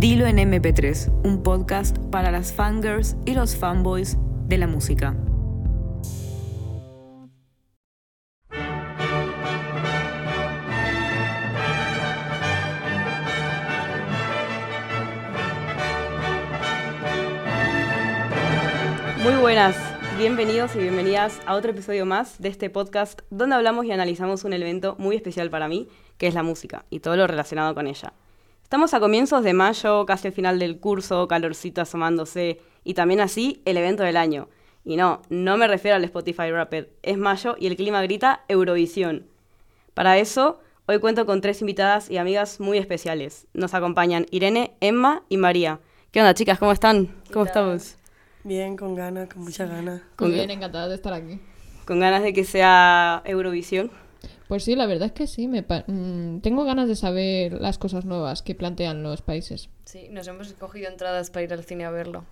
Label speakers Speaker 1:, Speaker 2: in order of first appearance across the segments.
Speaker 1: Dilo en MP3, un podcast para las fangirls y los fanboys de la música. Muy buenas, bienvenidos y bienvenidas a otro episodio más de este podcast donde hablamos y analizamos un evento muy especial para mí, que es la música y todo lo relacionado con ella. Estamos a comienzos de mayo, casi al final del curso, calorcito asomándose y también así el evento del año. Y no, no me refiero al Spotify Rapid, es mayo y el clima grita Eurovisión. Para eso, hoy cuento con tres invitadas y amigas muy especiales. Nos acompañan Irene, Emma y María. ¿Qué onda, chicas? ¿Cómo están? ¿Cómo estamos?
Speaker 2: Bien, con ganas, con muchas ganas.
Speaker 3: Muy bien, encantada de estar aquí.
Speaker 1: ¿Con ganas de que sea Eurovisión?
Speaker 3: Pues sí, la verdad es que sí. Me pa- mm, tengo ganas de saber las cosas nuevas que plantean los países.
Speaker 4: Sí, nos hemos cogido entradas para ir al cine a verlo.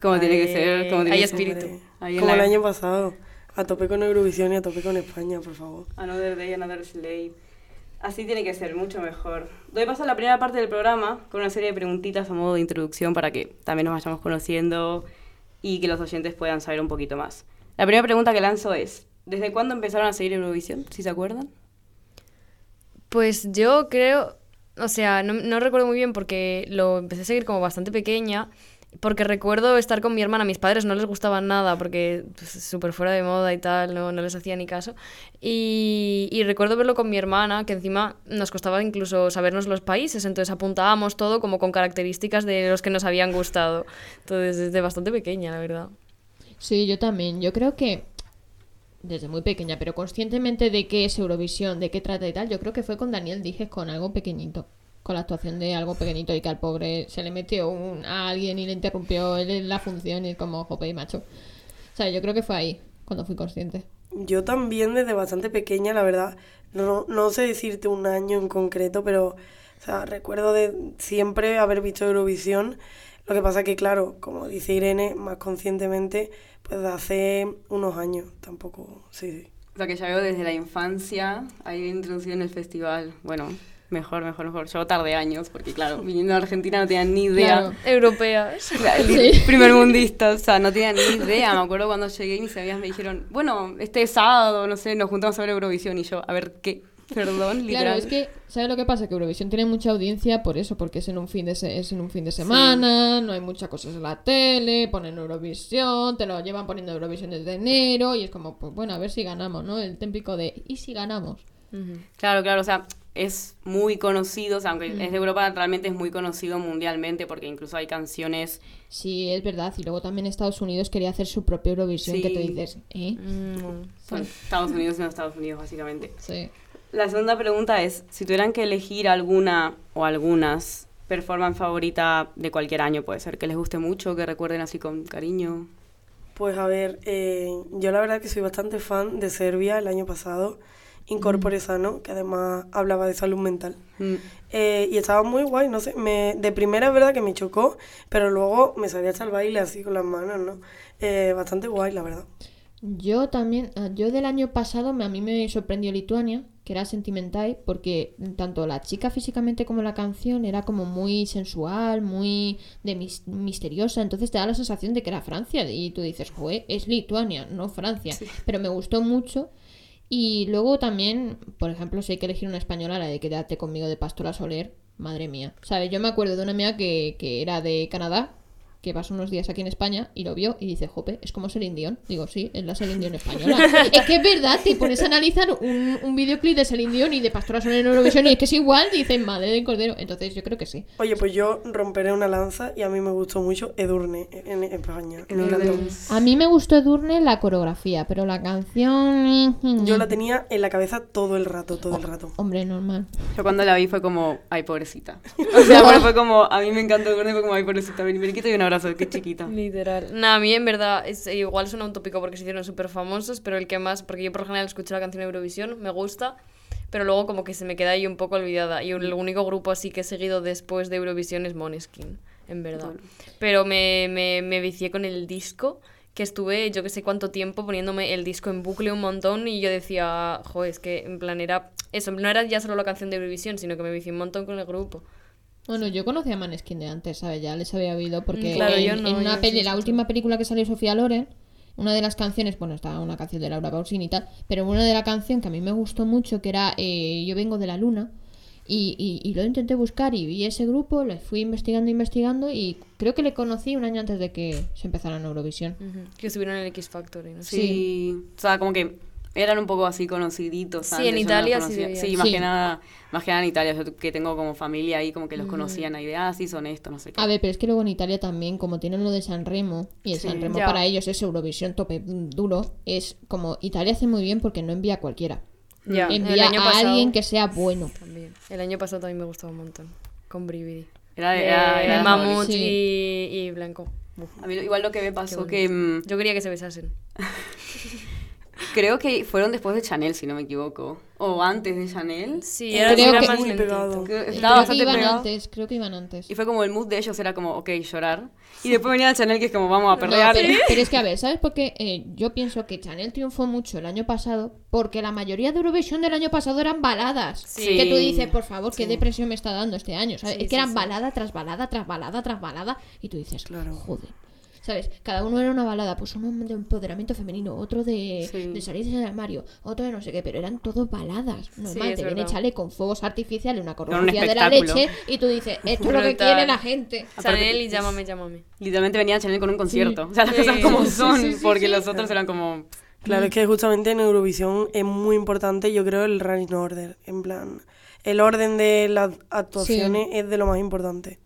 Speaker 1: ¿Cómo tiene que ser? ¿Cómo tiene
Speaker 4: hay
Speaker 1: que ser?
Speaker 4: espíritu.
Speaker 2: Como el año pasado. A tope con Eurovisión y a tope con España, por favor.
Speaker 1: Another Day, Another Slave. Así tiene que ser, mucho mejor. Doy paso a la primera parte del programa con una serie de preguntitas a modo de introducción para que también nos vayamos conociendo y que los oyentes puedan saber un poquito más. La primera pregunta que lanzo es, ¿desde cuándo empezaron a seguir Eurovisión? Si se acuerdan.
Speaker 4: Pues yo creo, o sea, no, no recuerdo muy bien porque lo empecé a seguir como bastante pequeña, porque recuerdo estar con mi hermana, a mis padres no les gustaba nada porque pues, súper fuera de moda y tal, no, no les hacía ni caso. Y, y recuerdo verlo con mi hermana, que encima nos costaba incluso sabernos los países, entonces apuntábamos todo como con características de los que nos habían gustado. Entonces, desde bastante pequeña, la verdad.
Speaker 3: Sí, yo también. Yo creo que desde muy pequeña, pero conscientemente de qué es Eurovisión, de qué trata y tal, yo creo que fue con Daniel Dijes con algo pequeñito. Con la actuación de algo pequeñito y que al pobre se le metió un, a alguien y le interrumpió la función y como jope y macho. O sea, yo creo que fue ahí cuando fui consciente.
Speaker 2: Yo también desde bastante pequeña, la verdad. No, no sé decirte un año en concreto, pero o sea, recuerdo de siempre haber visto Eurovisión. Lo que pasa que, claro, como dice Irene, más conscientemente, pues de hace unos años. Tampoco, sí, sí.
Speaker 1: O sea, que ya veo desde la infancia, ahí introducido en el festival. Bueno, mejor, mejor, mejor. Yo tardé años, porque claro, viniendo a Argentina no tenía ni idea.
Speaker 3: Claro.
Speaker 4: Europeas.
Speaker 1: El primer mundista, o sea, no tenía ni idea. Me acuerdo cuando llegué y mis amigas me dijeron, bueno, este sábado, no sé, nos juntamos a ver Eurovisión. Y yo, a ver, ¿qué? Perdón, literal.
Speaker 3: Claro, es que, ¿sabes lo que pasa? Que Eurovisión tiene mucha audiencia por eso, porque es en un fin de, se- es en un fin de semana, no hay muchas cosas en la tele, ponen Eurovisión, te lo llevan poniendo Eurovisión desde enero, y es como, pues bueno, a ver si ganamos, ¿no? El típico de, ¿y si ganamos?
Speaker 1: Claro, claro, o sea, es muy conocido, o sea, aunque es de Europa, realmente es muy conocido mundialmente, porque incluso hay canciones...
Speaker 3: Sí, es verdad, y luego también Estados Unidos quería hacer su propia Eurovisión, que tú dices, ¿eh?
Speaker 4: Mm,
Speaker 1: Estados Unidos y no Estados Unidos, básicamente.
Speaker 3: Sí.
Speaker 1: La segunda pregunta es, si tuvieran que elegir alguna o algunas performance favorita de cualquier año, puede ser que les guste mucho, que recuerden así con cariño.
Speaker 2: Pues a ver, eh, yo la verdad que soy bastante fan de Serbia el año pasado, Incorpore Sano, que además hablaba de salud mental.
Speaker 1: Mm.
Speaker 2: Eh, y estaba muy guay, no sé, me, de primera es verdad que me chocó, pero luego me salía hasta el baile así con las manos, ¿no? Eh, bastante guay, la verdad.
Speaker 3: Yo también, ah, yo del año pasado me- a mí me sorprendió Lituania, que era Sentimental, porque tanto la chica físicamente como la canción era como muy sensual, muy de mis- misteriosa, entonces te da la sensación de que era Francia y tú dices, joder, es Lituania, no Francia, pero me gustó mucho. Y luego también, por ejemplo, si hay que elegir una española, la de Quédate conmigo de Pastora Soler, madre mía. ¿Sabes? Yo me acuerdo de una mía que, que era de Canadá, que pasó unos días aquí en España y lo vio y dice, jope, es como Celine Dion. Digo, sí, es la Celine Dion española. es que es verdad, te pones a analizar un, un videoclip de Celine Dion y de Pastora Soler en Eurovisión y es que es igual, dicen, madre del cordero. Entonces yo creo que sí.
Speaker 2: Oye, pues yo romperé una lanza y a mí me gustó mucho Edurne en España. Me encantó.
Speaker 3: A mí me gustó Edurne la coreografía, pero la canción...
Speaker 2: Yo la tenía en la cabeza todo el rato, todo el rato.
Speaker 3: Hombre, normal.
Speaker 1: Yo cuando la vi fue como, ay, pobrecita. O sea, bueno, fue como, a mí me encantó Gordy, fue como, ay, pobrecita, ven, ven, y un abrazo, qué chiquita.
Speaker 4: Literal. Nah, a mí en verdad es, igual suena un tópico porque se hicieron súper famosos, pero el que más, porque yo por lo general escucho la canción de Eurovisión, me gusta, pero luego como que se me queda ahí un poco olvidada. Y el único grupo así que he seguido después de Eurovisión es Måneskin, en verdad. Pero me, me, me vicié con el disco, que estuve yo que sé cuánto tiempo poniéndome el disco en bucle un montón y yo decía, joder, es que en plan era... Eso, no era ya solo la canción de Eurovisión, sino que me vicié un montón con el grupo.
Speaker 3: Bueno, yo conocía a Maneskin de antes, ¿sabes? Ya les había oído porque
Speaker 4: Mm, claro,
Speaker 3: en,
Speaker 4: yo no,
Speaker 3: en una
Speaker 4: yo
Speaker 3: peli,
Speaker 4: sí
Speaker 3: la última película que salió Sofía Loren, una de las canciones, bueno, estaba una canción de Laura Pausini y tal, pero una de la canción que a mí me gustó mucho, que era eh, Yo vengo de la luna, y, y, y lo intenté buscar y vi ese grupo, le fui investigando, investigando, y creo que le conocí un año antes de que se empezara en Eurovisión.
Speaker 4: Que estuvieron en el X Factor y no sé.
Speaker 1: Sí. O sea, como que eran un poco así conociditos.
Speaker 4: Sí,
Speaker 1: antes,
Speaker 4: en
Speaker 1: no
Speaker 4: Italia
Speaker 1: los
Speaker 4: sí.
Speaker 1: Sí, más
Speaker 3: Sí.
Speaker 1: que nada, más que nada en Italia. Yo que tengo como familia ahí, como que los conocían ahí de, ah, sí, son estos, no sé qué.
Speaker 3: A ver, pero es que luego en Italia también, como tienen lo de San Remo, y el
Speaker 1: Sí.
Speaker 3: San Remo
Speaker 4: Ya.
Speaker 3: para ellos es Eurovisión tope mm, duro, es como Italia hace muy bien porque no envía a cualquiera.
Speaker 4: Ya, el
Speaker 3: envía
Speaker 4: año
Speaker 3: a
Speaker 4: pasado
Speaker 3: alguien que sea bueno.
Speaker 4: También. El año pasado también me gustaba un montón. Con Brividi.
Speaker 1: Era,
Speaker 4: De
Speaker 1: era, era
Speaker 4: Mamut
Speaker 3: Sí.
Speaker 4: y, y Blanco.
Speaker 1: A mí igual lo que me pasó que mm,
Speaker 4: Yo quería que se besasen.
Speaker 1: creo que fueron después de Chanel, si no me equivoco. O antes de Chanel.
Speaker 4: Sí,
Speaker 2: Era
Speaker 3: Creo
Speaker 4: era
Speaker 3: que-
Speaker 4: más
Speaker 2: muy pegado.
Speaker 1: Creo- Estaba
Speaker 3: que
Speaker 1: bastante
Speaker 3: iban
Speaker 1: pegado.
Speaker 3: antes, creo que iban antes.
Speaker 1: Y fue como el mood de ellos era como, ok, llorar. Y después venía Chanel que es como, vamos a
Speaker 3: No,
Speaker 1: perrear.
Speaker 3: pero, pero es que, a ver, ¿sabes por qué? Eh, yo pienso que Chanel triunfó mucho el año pasado porque la mayoría de Eurovisión del año pasado eran baladas.
Speaker 4: Sí.
Speaker 3: Que tú dices, por favor, qué depresión me está dando este año. ¿sabes?
Speaker 4: Sí,
Speaker 3: es que eran
Speaker 4: sí.
Speaker 3: balada tras balada, tras balada, tras balada. Y tú dices,
Speaker 2: Claro.
Speaker 3: joder. ¿Sabes? Cada uno era una balada, pues uno de empoderamiento femenino, otro de,
Speaker 1: Sí.
Speaker 3: de salir del armario, otro de no sé qué, pero eran todos baladas. Normal, te viene. Chale con fuegos artificiales, una
Speaker 1: un
Speaker 3: coreografía de la leche, y tú dices, esto es lo que quiere la gente.
Speaker 4: Chanel y llámame, llámame.
Speaker 1: Literalmente venía Chanel con un concierto. O sea, las
Speaker 4: Sí.
Speaker 1: cosas como son.
Speaker 3: sí, sí,
Speaker 1: porque
Speaker 3: sí.
Speaker 1: los otros eran como...
Speaker 2: Claro, es que justamente en Eurovisión es muy importante, yo creo, el running order. En plan, el orden de las actuaciones es de lo más importante.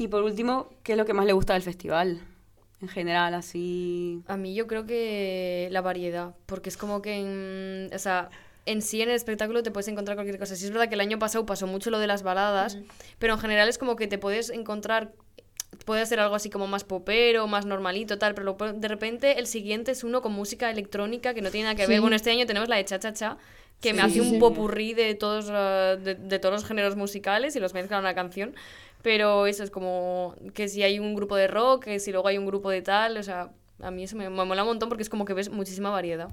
Speaker 1: Y por último, ¿qué es lo que más le gusta del festival? En general, así...
Speaker 4: A mí yo creo que la variedad, porque es como que en, o sea, en sí en el espectáculo te puedes encontrar cualquier cosa. Sí es verdad que el año pasado pasó mucho lo de las baladas, pero en general es como que te puedes encontrar, puede ser algo así como más popero, más normalito, tal, pero de repente el siguiente es uno con música electrónica que no tiene nada que ver.
Speaker 3: Sí.
Speaker 4: Bueno, este año tenemos la de Cha Cha Cha, que me hace un
Speaker 1: sí.
Speaker 4: popurrí de todos, de, de todos los géneros musicales y los mezcla en una canción. Pero eso es como que si hay un grupo de rock, que si luego hay un grupo de tal, o sea, a mí eso me, me mola un montón porque es como que ves muchísima variedad.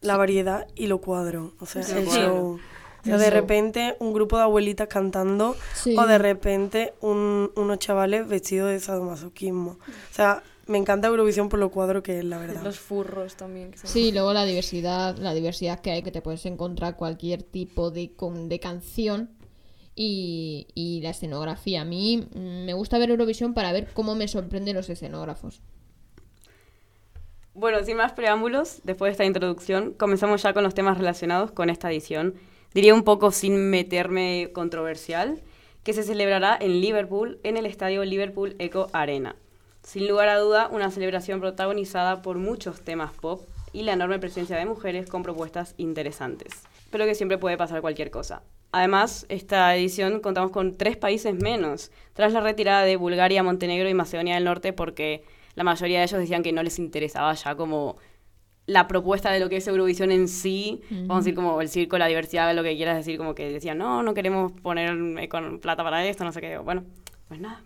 Speaker 2: La variedad y lo cuadro. O sea,
Speaker 1: Sí,
Speaker 2: el
Speaker 1: lo cuadro.
Speaker 2: show. O sea, de repente un grupo de abuelitas cantando
Speaker 3: Sí.
Speaker 2: o de repente un- unos chavales vestidos de sadomasoquismo. O sea, me encanta Eurovisión por lo cuadro que es, la verdad.
Speaker 4: Los furros también. que son-
Speaker 3: Sí, luego la diversidad, la diversidad que hay, que te puedes encontrar cualquier tipo de, con- de canción y, la escenografía. A mí mm, me gusta ver Eurovisión para ver cómo me sorprenden los escenógrafos.
Speaker 1: Bueno, sin más preámbulos, después de esta introducción, comenzamos ya con los temas relacionados con esta edición. Diría un poco sin meterme controversial, que se celebrará en Liverpool, en el estadio Liverpool Eco Arena. Sin lugar a duda, una celebración protagonizada por muchos temas pop y la enorme presencia de mujeres con propuestas interesantes, pero que siempre puede pasar cualquier cosa. Además, esta edición contamos con tres países menos, tras la retirada de Bulgaria, Montenegro y Macedonia del Norte, porque la mayoría de ellos decían que no les interesaba ya como la propuesta de lo que es Eurovisión en sí, vamos a decir como el circo, la diversidad, lo que quieras decir, como que decían, no, no queremos poner con plata para esto, no sé qué. Bueno, pues nada,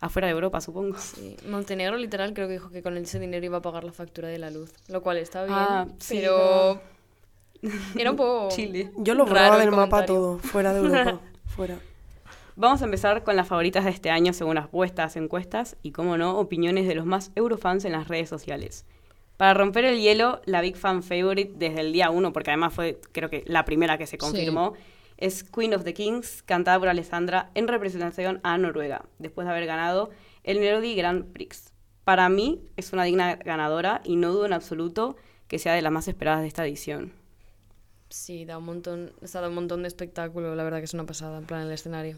Speaker 1: afuera de Europa, supongo.
Speaker 4: Sí, Montenegro literal creo que dijo que con ese dinero iba a pagar la factura de la luz, lo cual está bien,
Speaker 1: Ah, sí,
Speaker 4: pero era un poco
Speaker 1: Chile.
Speaker 2: Yo lo borraba
Speaker 4: el
Speaker 2: del mapa
Speaker 4: comentario.
Speaker 2: todo, fuera de Europa, fuera.
Speaker 1: Vamos a empezar con las favoritas de este año según las puestas encuestas y, como no, opiniones de los más eurofans en las redes sociales. Para romper el hielo, la Big Fan Favorite desde el día 1, porque además fue creo que la primera que se confirmó, es Queen of the Kings, cantada por Alessandra en representación a Noruega, después de haber ganado el Melody Grand Prix. Para mí es una digna ganadora y no dudo en absoluto que sea de las más esperadas de esta edición.
Speaker 4: Sí, da un montón, está da un montón de espectáculo, la verdad que es una pasada, en plan el escenario.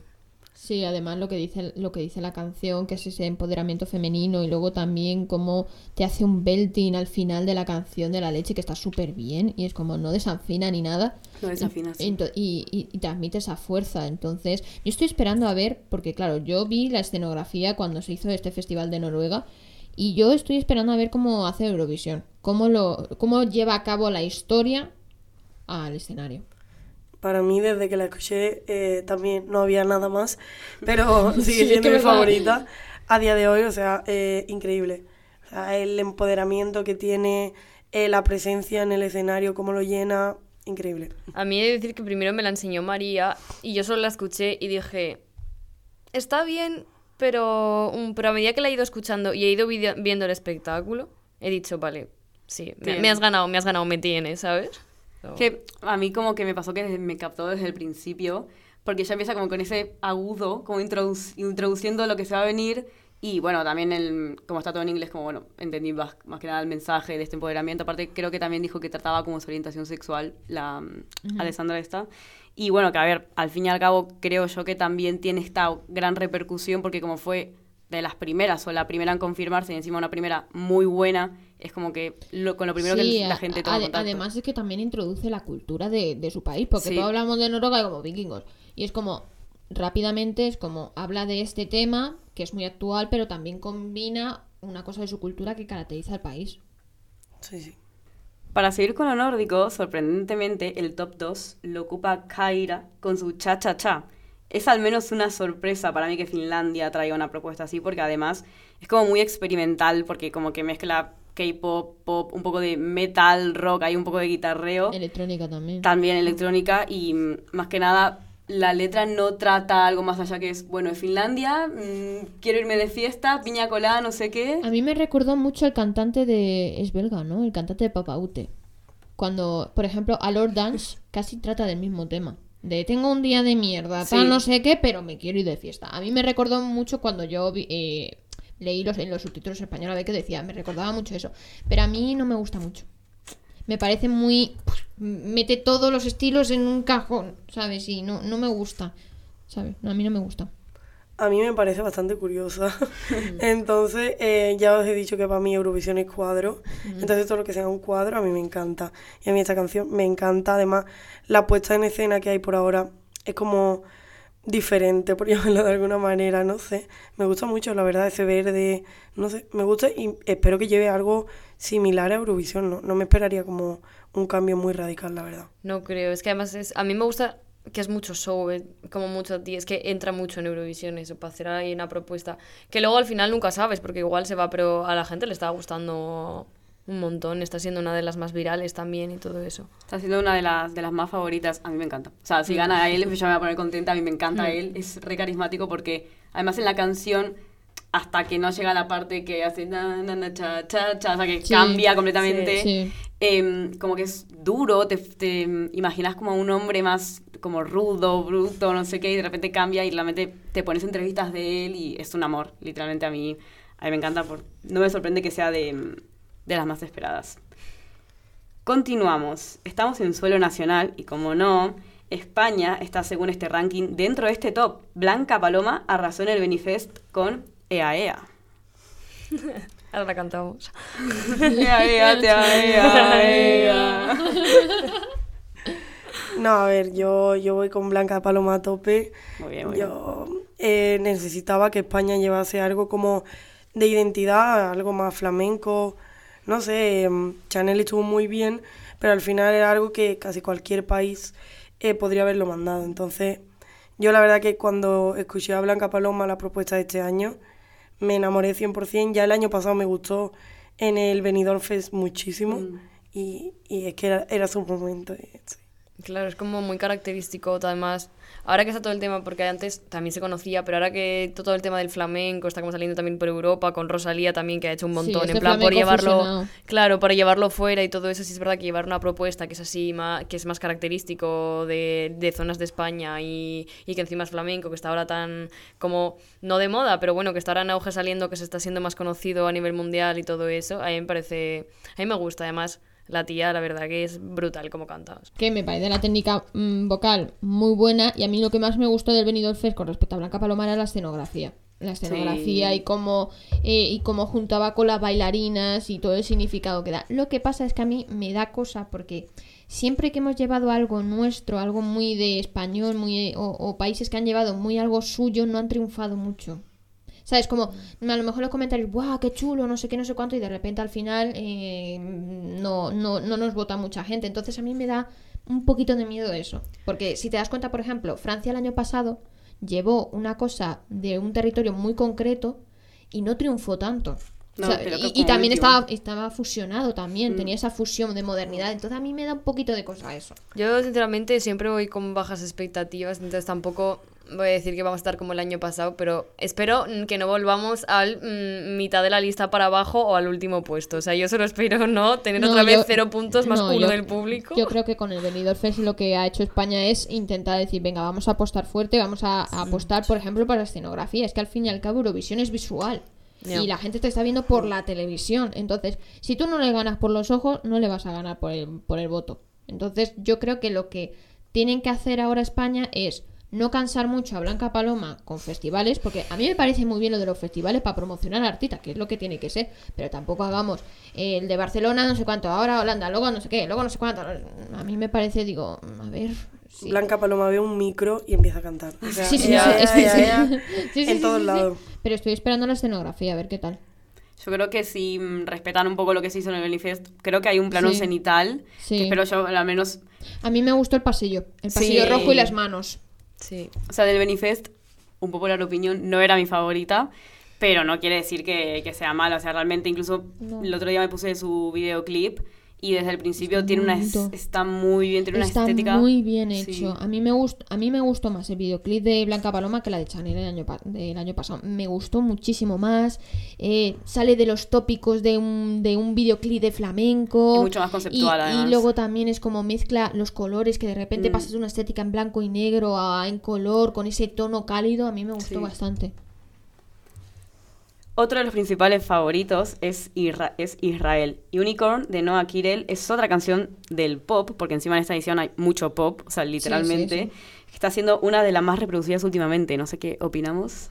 Speaker 3: Sí, además lo que dice lo que dice la canción, que es ese empoderamiento femenino y luego también cómo te hace un belting al final de la canción de la leche que está súper bien y es como no desanfina ni nada.
Speaker 1: No desafina, sí.
Speaker 3: Ento- y, y, y transmite esa fuerza. Entonces, yo estoy esperando a ver, porque claro, yo vi la escenografía cuando se hizo este festival de Noruega y yo estoy esperando a ver cómo hace Eurovisión, cómo, lo, cómo lleva a cabo la historia al escenario.
Speaker 2: Para mí, desde que la escuché, eh, también no había nada más, pero
Speaker 3: Sí,
Speaker 2: sigue
Speaker 3: es
Speaker 2: siendo mi favorita a día de hoy, o sea, eh, increíble. O sea, el empoderamiento que tiene, eh, la presencia en el escenario, cómo lo llena, increíble.
Speaker 4: A mí he de decir que primero me la enseñó María y yo solo la escuché y dije, está bien, pero, pero a medida que la he ido escuchando y he ido viendo el espectáculo, he dicho, vale, sí, me, me has ganado, me has ganado, me tienes, ¿sabes?
Speaker 1: Que a mí como que me pasó que me captó desde el principio, porque ya empieza como con ese agudo, como introduc- introduciendo lo que se va a venir. Y bueno, también el, como está todo en inglés, como bueno, entendí más, más que nada el mensaje de este empoderamiento. Aparte, creo que también dijo que trataba como su orientación sexual, la mm, Alessandra esta. Y bueno, que a ver, al fin y al cabo, creo yo que también tiene esta gran repercusión, porque como fue de las primeras, o la primera en confirmarse, y encima una primera muy buena, es como que lo- con lo primero
Speaker 3: Sí,
Speaker 1: que la
Speaker 3: a-
Speaker 1: gente toma
Speaker 3: ade-
Speaker 1: contacto.
Speaker 3: Además es que también introduce la cultura de, de su país, porque
Speaker 1: Sí.
Speaker 3: todos hablamos de Noruega como vikingos. Y es como, rápidamente, es como, habla de este tema, que es muy actual, pero también combina una cosa de su cultura que caracteriza al país.
Speaker 2: Sí, sí.
Speaker 1: Para seguir con lo nórdico, sorprendentemente, el top 2 lo ocupa Kaira con su Cha Cha Cha. Es al menos una sorpresa para mí que Finlandia traiga una propuesta así, porque además es como muy experimental, porque como que mezcla K-pop, pop, un poco de metal, rock, hay un poco de guitarreo,
Speaker 3: Electrónica también.
Speaker 1: también electrónica, y mm, más que nada la letra no trata algo más allá que es, bueno, es Finlandia, mm, quiero irme de fiesta, piña colada, no sé qué.
Speaker 3: A mí me recordó mucho el cantante de... Es belga, ¿no? El cantante de Papaute. Cuando, por ejemplo, a Lord Dance casi trata del mismo tema. De tengo un día de mierda, tal
Speaker 1: Sí.
Speaker 3: no sé qué, pero me quiero ir de fiesta. A mí me recordó mucho cuando yo vi- eh, leí los, en los subtítulos españoles a ver qué decía. Me recordaba mucho eso. Pero a mí no me gusta mucho. Me parece muy... Mete todos los estilos en un cajón, ¿sabes? Y no, no me gusta. ¿Sabes? No, a mí no me gusta.
Speaker 2: A mí me parece bastante curiosa. Entonces, eh, ya os he dicho que para mí Eurovisión es cuadro. Entonces, todo lo que sea un cuadro a mí me encanta. Y a mí esta canción me encanta. Además, la puesta en escena que hay por ahora es como diferente, por llamarlo de alguna manera, no sé. Me gusta mucho, la verdad, ese verde, no sé, me gusta y espero que lleve algo similar a Eurovisión. No, no me esperaría como un cambio muy radical, la verdad.
Speaker 4: No creo, es que además es, a mí me gusta que es mucho show, eh, como mucho ti, es que entra mucho en Eurovisión eso, para hacer ahí una propuesta, que luego al final nunca sabes, porque igual se va, pero a la gente le está gustando un montón, está siendo una de las más virales también y todo eso.
Speaker 1: Está siendo una de las, de las más favoritas. A mí me encanta. O sea, si gana él, yo me voy a poner contenta. A mí me encanta él. Es re carismático porque, además, en la canción, hasta que no llega la parte que hace na, na, na, cha, cha, cha, o sea, que
Speaker 3: Sí,
Speaker 1: cambia completamente.
Speaker 3: Sí.
Speaker 1: em, como que es duro. Te, te imaginas como a un hombre más como rudo, bruto, no sé qué, y de repente cambia y realmente te pones entrevistas de él y es un amor. Literalmente a mí, a mí me encanta. Por, no me sorprende que sea de, de las más esperadas. Continuamos. Estamos en suelo nacional y como no, España está según este ranking dentro de este top. Blanca Paloma arrasó en el Benifest con E Ea Ea.
Speaker 4: Ahora la cantamos.
Speaker 1: Ea Ea, tea, ea, ea.
Speaker 2: No, a ver, yo, yo voy con Blanca Paloma a tope.
Speaker 1: Muy bien, muy bien.
Speaker 2: Yo eh, necesitaba que España llevase algo como de identidad, algo más flamenco. No sé, em, Chanel estuvo muy bien, pero al final era algo que casi cualquier país eh, podría haberlo mandado. Entonces, yo la verdad que cuando escuché a Blanca Paloma la propuesta de este año, me enamoré 100%. Ya el año pasado me gustó en el Benidorm Fest muchísimo y, y es que era, era su momento. eh, sí.
Speaker 4: Claro, es como muy característico, además, ahora que está todo el tema, porque antes también se conocía, pero ahora que todo el tema del flamenco está como saliendo también por Europa, con Rosalía también, que ha hecho un
Speaker 3: Sí,
Speaker 4: montón,
Speaker 3: este
Speaker 4: en plan, por llevarlo,
Speaker 3: fusionado.
Speaker 4: claro, por llevarlo fuera y todo eso, sí es verdad que llevar una propuesta que es así, más, que es más característico de, de zonas de España y, y que encima es flamenco, que está ahora tan, como, no de moda, pero bueno, que está ahora en auge saliendo, que se está siendo más conocido a nivel mundial y todo eso, a mí me parece, a mí me gusta, además, la tía, la verdad que es brutal como canta.
Speaker 3: que me parece la técnica mm, vocal muy buena y a mí lo que más me gustó del Benidorm Fest con respecto a Blanca Paloma era la escenografía. La escenografía
Speaker 1: Sí.
Speaker 3: y cómo eh, y cómo juntaba con las bailarinas y todo el significado que da. Lo que pasa es que a mí me da cosa porque siempre que hemos llevado algo nuestro, algo muy de español, muy o, o países que han llevado muy algo suyo, no han triunfado mucho. ¿Sabes? Como a lo mejor los comentarios, ¡guau, qué chulo! No sé qué, no sé cuánto, y de repente al final eh, no, no, no nos vota mucha gente. Entonces a mí me da un poquito de miedo eso. Porque si te das cuenta, por ejemplo, Francia el año pasado llevó una cosa de un territorio muy concreto y no triunfó tanto.
Speaker 1: No,
Speaker 3: O sea,
Speaker 1: pero que
Speaker 3: y, también estaba, estaba fusionado también,
Speaker 1: Mm.
Speaker 3: tenía esa fusión de modernidad. Entonces a mí me da un poquito de cosa eso.
Speaker 4: Yo, sinceramente, siempre voy con bajas expectativas, entonces tampoco voy a decir que vamos a estar como el año pasado, pero espero que no volvamos al mm, mitad de la lista para abajo o al último puesto. O sea, yo solo espero no tener
Speaker 3: No,
Speaker 4: otra vez cero puntos más
Speaker 3: no,
Speaker 4: uno
Speaker 3: yo-
Speaker 4: del público.
Speaker 3: Yo creo que con el Benidorm Fest lo que ha hecho España es intentar decir, venga, vamos a apostar fuerte, vamos a, a apostar, por ejemplo, para la escenografía. Es que al fin y al cabo Eurovisión es visual. Y la gente te está viendo por la televisión. Entonces, si tú no le ganas por los ojos, no le vas a ganar por el, por el voto. Entonces, yo creo que lo que tienen que hacer ahora España es no cansar mucho a Blanca Paloma con festivales, porque a mí me parece muy bien lo de los festivales para promocionar a artistas, que es lo que tiene que ser, pero tampoco hagamos eh, el de Barcelona, no sé cuánto, ahora Holanda, luego no sé qué, luego no sé cuánto. A mí me parece, digo, a ver. sí.
Speaker 2: Blanca Paloma ve un micro y empieza a cantar. O sea,
Speaker 3: Sí, sí, sí,
Speaker 2: en
Speaker 3: sí,
Speaker 2: todos
Speaker 3: sí, sí.
Speaker 2: lados.
Speaker 3: Pero estoy esperando la escenografía, a ver qué tal.
Speaker 1: Yo creo que si mm, respetan un poco lo que se hizo en el Benifest, creo que hay un plano
Speaker 3: Sí.
Speaker 1: cenital,
Speaker 3: Sí.
Speaker 1: que espero yo, al menos,
Speaker 3: A mí me gustó el pasillo, el
Speaker 1: Sí.
Speaker 3: pasillo rojo y las manos.
Speaker 4: Sí.
Speaker 1: o sea, del Benifest, un popular opinión, no era mi favorita, pero no quiere decir que, que sea mala, o sea, realmente incluso
Speaker 3: No.
Speaker 1: el otro día me puse su videoclip y desde el principio
Speaker 3: Está
Speaker 1: tiene una es- está muy bien, tiene una
Speaker 3: Está
Speaker 1: estética
Speaker 3: muy bien
Speaker 1: Sí.
Speaker 3: hecho. A mí me gustó, a mí me gustó más el videoclip de Blanca Paloma que la de Chanel el año, pa- del año pasado. Me gustó muchísimo más. Eh, sale de los tópicos de un, de un videoclip de flamenco.
Speaker 1: Y mucho más conceptual,
Speaker 3: Y- y,
Speaker 1: además.
Speaker 3: luego también es como mezcla los colores, que de repente
Speaker 1: Mm.
Speaker 3: pasas de una estética en blanco y negro a en color, con ese tono cálido. A mí me gustó
Speaker 1: Sí.
Speaker 3: bastante.
Speaker 1: Otro de los principales favoritos es, Isra- es Israel. Unicorn de Noah Kirel es otra canción del pop, porque encima en esta edición hay mucho pop, o sea, literalmente.
Speaker 3: sí.
Speaker 1: Está siendo una de las más reproducidas últimamente. No sé qué opinamos.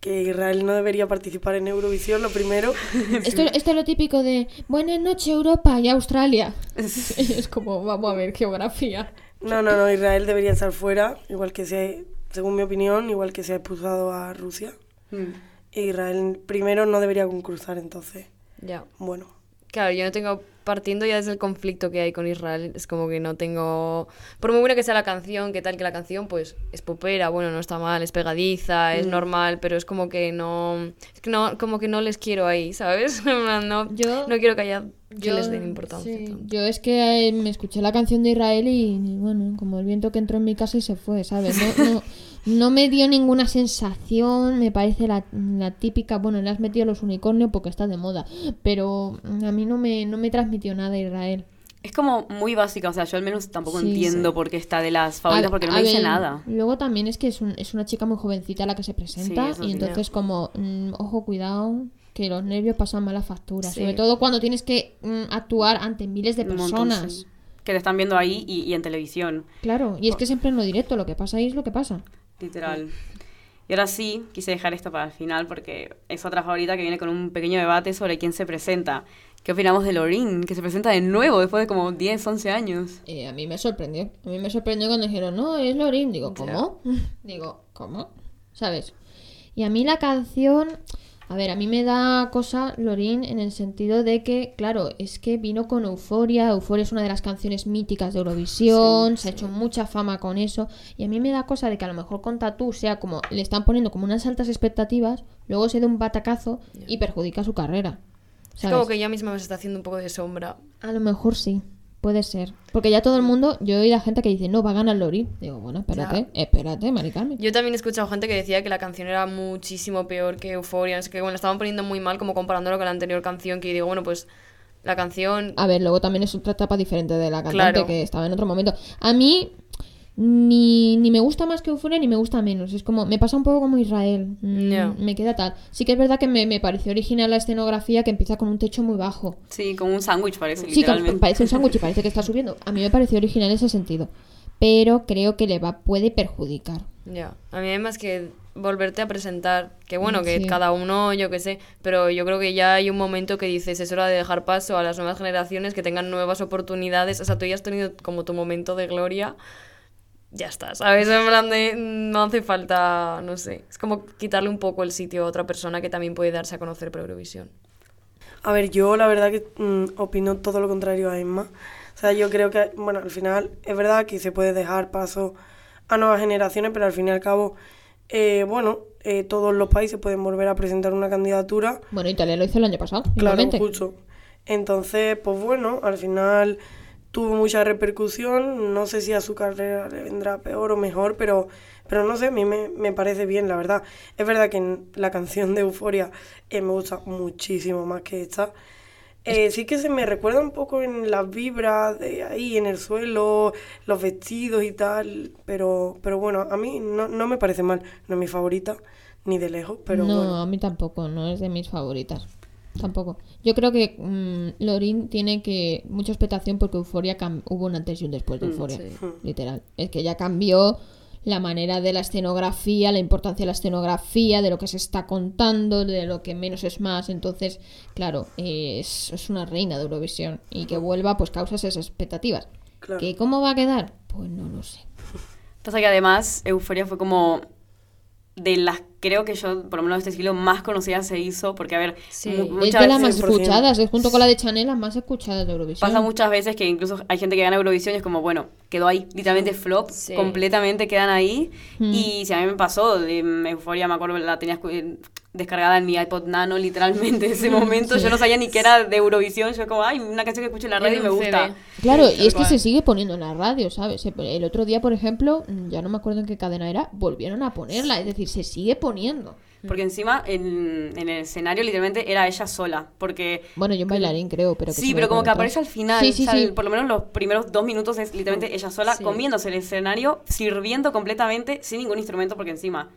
Speaker 2: Que Israel no debería participar en Eurovisión, lo primero.
Speaker 3: Esto, esto es lo típico de Buenas noches Europa y Australia. es como, vamos a ver, geografía.
Speaker 2: No, no, no, Israel debería estar fuera, igual que se, según mi opinión, igual que se ha expulsado a Rusia.
Speaker 1: Mm.
Speaker 2: Israel primero no debería concursar, entonces,
Speaker 4: Ya.
Speaker 2: bueno.
Speaker 4: Claro, yo no tengo, partiendo ya desde el conflicto que hay con Israel, es como que no tengo, por muy buena que sea la canción, que tal que la canción, pues es popera, bueno, no está mal, es pegadiza, es normal, pero es como que no, es que no, como que no les quiero ahí, ¿sabes? No,
Speaker 3: Yo-
Speaker 4: no quiero que haya, que
Speaker 3: Yo-
Speaker 4: les den importancia.
Speaker 3: sí, yo es que eh, me escuché la canción de Israel y, y bueno, como el viento que entró en mi casa y se fue, ¿sabes? No, no, no me dio ninguna sensación, me parece la, la típica, bueno, le has metido los unicornios porque está de moda, pero a mí no me, no me transmitió nada Israel.
Speaker 1: Es como muy básica, o sea, yo al menos tampoco
Speaker 3: Sí,
Speaker 1: entiendo
Speaker 3: sí.
Speaker 1: por qué está de las favoritas,
Speaker 3: A-
Speaker 1: porque no me dice
Speaker 3: ver,
Speaker 1: nada.
Speaker 3: Luego también es que es, un- es una chica muy jovencita la que se presenta
Speaker 1: Sí,
Speaker 3: y entonces como, mm, ojo, cuidado, que los nervios pasan malas facturas,
Speaker 4: Sí.
Speaker 3: sobre todo cuando tienes que mm, actuar ante miles de
Speaker 1: montón,
Speaker 3: personas.
Speaker 1: Que te están viendo ahí y, y en televisión,
Speaker 3: Claro, y es que siempre en lo directo, lo que pasa ahí es lo que pasa.
Speaker 1: Literal. Y ahora sí, quise dejar esto para el final porque es otra favorita que viene con un pequeño debate sobre quién se presenta. ¿Qué opinamos de Lorin, que se presenta de nuevo después de como 10, 11 años?
Speaker 3: Eh, a mí me sorprendió. A mí me sorprendió cuando dijeron, no, es Lorin. Digo, ¿cómo? Digo, ¿cómo? ¿Sabes? Y a mí la canción, a ver, a mí me da cosa Lorin en el sentido de que, claro, es que vino con Euforia. Euforia es una de las canciones míticas de Eurovisión. se ha hecho mucha fama con eso. Y a mí me da cosa de que a lo mejor con Tatú sea como, le están poniendo como unas altas expectativas, luego se da un batacazo y perjudica su carrera.
Speaker 4: Es como que ya misma me está haciendo un poco de sombra.
Speaker 3: A lo mejor sí, puede ser. Porque ya todo el mundo, yo he oído a gente que dice, no, va a ganar Lori. Digo, bueno, espérate, espérate, Mari Carmen.
Speaker 4: Yo también he escuchado gente que decía que la canción era muchísimo peor que Euphoria, sé qué, bueno, la estaban poniendo muy mal como comparándolo con la anterior canción, que digo, bueno, pues la canción...
Speaker 3: A ver, luego también es otra etapa diferente de la cantante
Speaker 4: Claro.
Speaker 3: que estaba en otro momento. A mí ni, ni me gusta más que Euphoria ni me gusta menos. Es como, me pasa un poco como Israel. Mm,
Speaker 4: Ya.
Speaker 3: Me queda tal. Sí que es verdad que me, me pareció original la escenografía que empieza con un techo muy bajo.
Speaker 1: Sí, como un sándwich parece,
Speaker 3: Sí,
Speaker 1: literalmente.
Speaker 3: parece un sándwich y parece que está subiendo. A mí me pareció original en ese sentido. Pero creo que le va, puede perjudicar.
Speaker 4: Ya, a mí además que volverte a presentar, que bueno, que
Speaker 3: Sí.
Speaker 4: cada uno, yo qué sé, pero yo creo que ya hay un momento que dices, es hora de dejar paso a las nuevas generaciones que tengan nuevas oportunidades, o sea, tú ya has tenido como tu momento de gloria, ya está, ¿sabes? En plan de, no hace falta, no sé, es como quitarle un poco el sitio a otra persona que también puede darse a conocer por Eurovisión.
Speaker 2: A ver, yo la verdad que mm, opino todo lo contrario a Emma. O sea, yo creo que, bueno, al final es verdad que se puede dejar paso a nuevas generaciones, pero al fin y al cabo, eh, bueno, eh, todos los países pueden volver a presentar una candidatura.
Speaker 3: Bueno, Italia lo hizo el año pasado.
Speaker 2: Claro,
Speaker 3: igualmente.
Speaker 2: justo. Entonces, pues bueno, al final tuvo mucha repercusión. No sé si a su carrera le vendrá peor o mejor, pero, pero no sé, a mí me, me parece bien, la verdad. Es verdad que en la canción de Euforia eh, me gusta muchísimo más que esta. Eh, sí que se me recuerda un poco en las vibras de ahí, en el suelo, los vestidos y tal, pero, pero bueno, a mí no, no me parece mal. No es mi favorita, ni de lejos, pero
Speaker 3: no,
Speaker 2: bueno.
Speaker 3: a mí tampoco, no es de mis favoritas. Tampoco. Yo creo que mm, Lorin tiene que mucha expectación porque Euforia hubo un antes y un después de Euforia.
Speaker 4: sí.
Speaker 3: Literal. Es que ya cambió la manera de la escenografía, la importancia de la escenografía, de lo que se está contando, de lo que menos es más. Entonces, claro, es, es una reina de Eurovisión. Y que vuelva, pues causa esas expectativas.
Speaker 2: Claro.
Speaker 3: ¿Que ¿Cómo va a quedar? Pues no lo sé.
Speaker 1: Pasa que además Euforia fue como de las, creo que yo, por lo menos de este siglo, más conocidas se hizo, porque a ver,
Speaker 4: Sí.
Speaker 1: mu-
Speaker 3: Es
Speaker 1: muchas
Speaker 3: de las
Speaker 1: veces
Speaker 3: más
Speaker 2: 100%.
Speaker 3: escuchadas, es junto con la de Chanel, las más escuchadas de Eurovisión.
Speaker 1: pasa muchas veces que incluso hay gente que gana Eurovisión y es como, bueno, quedó ahí, literalmente flop,
Speaker 4: Sí.
Speaker 1: completamente quedan ahí.
Speaker 3: Mm.
Speaker 1: Y si a mí me pasó, de mm, Euforia, me acuerdo, la tenía eh, descargada en mi iPod Nano, literalmente, en ese momento. Yo no sabía ni que era de Eurovisión, yo como, ay, una canción que escucho en la radio y me gusta.
Speaker 4: CD.
Speaker 3: Claro,
Speaker 1: Sí,
Speaker 3: y es que se sigue poniendo en la radio, ¿sabes? El otro día, por ejemplo, mm, ya no me acuerdo en qué cadena era, volvieron a ponerla, es decir, se sigue poniendo.
Speaker 1: Porque encima en, en el escenario literalmente era ella sola, porque...
Speaker 3: Bueno, yo un bailarín creo, pero que
Speaker 1: sí, pero como que aparece al final,
Speaker 3: Sí, sí,
Speaker 1: o sea,
Speaker 3: sí.
Speaker 1: por lo menos los primeros dos minutos es literalmente ella sola
Speaker 4: Sí.
Speaker 1: comiéndose el escenario, sirviendo completamente sin ningún instrumento, porque encima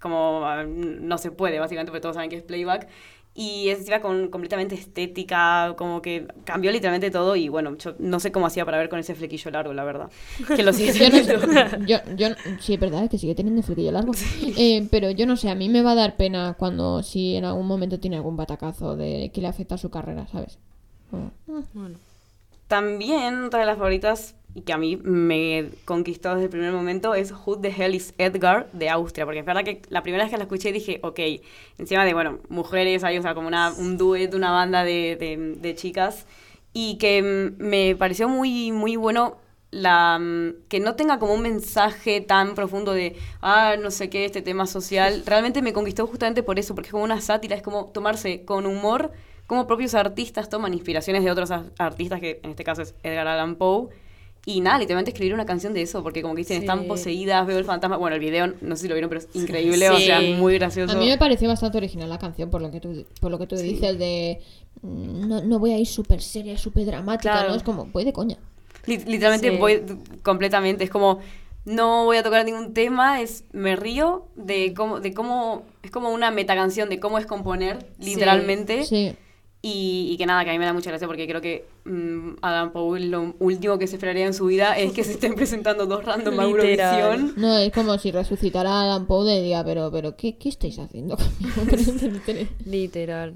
Speaker 1: como ah, no se puede, básicamente, porque todos saben que es playback. Y es encima con completamente estética, como que cambió literalmente todo y bueno, yo no sé cómo hacía para ver con ese flequillo largo, la verdad. Que lo sigue
Speaker 3: Yo no
Speaker 1: teniendo.
Speaker 3: sé, yo, yo, sí, es verdad, es que sigue teniendo flequillo largo. Eh, pero yo no sé, a mí me va a dar pena cuando, si en algún momento tiene algún batacazo de que le afecta a su carrera, ¿sabes? Ah,
Speaker 4: Bueno.
Speaker 1: También otra de las favoritas y que a mí me conquistó desde el primer momento es Who the Hell is Edgar de Austria, porque es verdad que la primera vez que la escuché dije, ok, encima de, bueno, mujeres, hay, o sea, como una, un dueto, una banda de, de- de chicas, y que mm, me pareció muy, muy bueno la mm, que no tenga como un mensaje tan profundo de, ah, no sé qué, este tema social, realmente me conquistó justamente por eso, porque es como una sátira, es como tomarse con humor como propios artistas toman inspiraciones de otros ar- artistas, que en este caso es Edgar Allan Poe, y nada, literalmente escribir una canción de eso, porque como que dicen,
Speaker 4: Sí.
Speaker 1: están poseídas, veo el fantasma. Bueno, el video, no sé si lo vieron, pero es increíble, o sea, muy gracioso.
Speaker 3: A mí me pareció bastante original la canción, por lo que tú, por lo que tú dices de... mm, No, no voy a ir súper seria, súper dramática,
Speaker 1: Claro.
Speaker 3: ¿no? Es como, voy de coña.
Speaker 1: Li- literalmente
Speaker 4: Sí.
Speaker 1: voy completamente, es como, no voy a tocar ningún tema, es me río de cómo, de cómo, es como una metacanción de cómo es componer,
Speaker 4: Sí.
Speaker 1: literalmente.
Speaker 3: Sí.
Speaker 1: Y, y que nada, que a mí me da mucha gracia porque creo que mm, Adam Powell lo último que se esperaría en su vida es que se estén presentando dos random a. Eurovisión.
Speaker 3: No, es como si resucitara a Alan Poe y diga, pero, pero, ¿qué, qué estáis haciendo conmigo?
Speaker 4: Literal.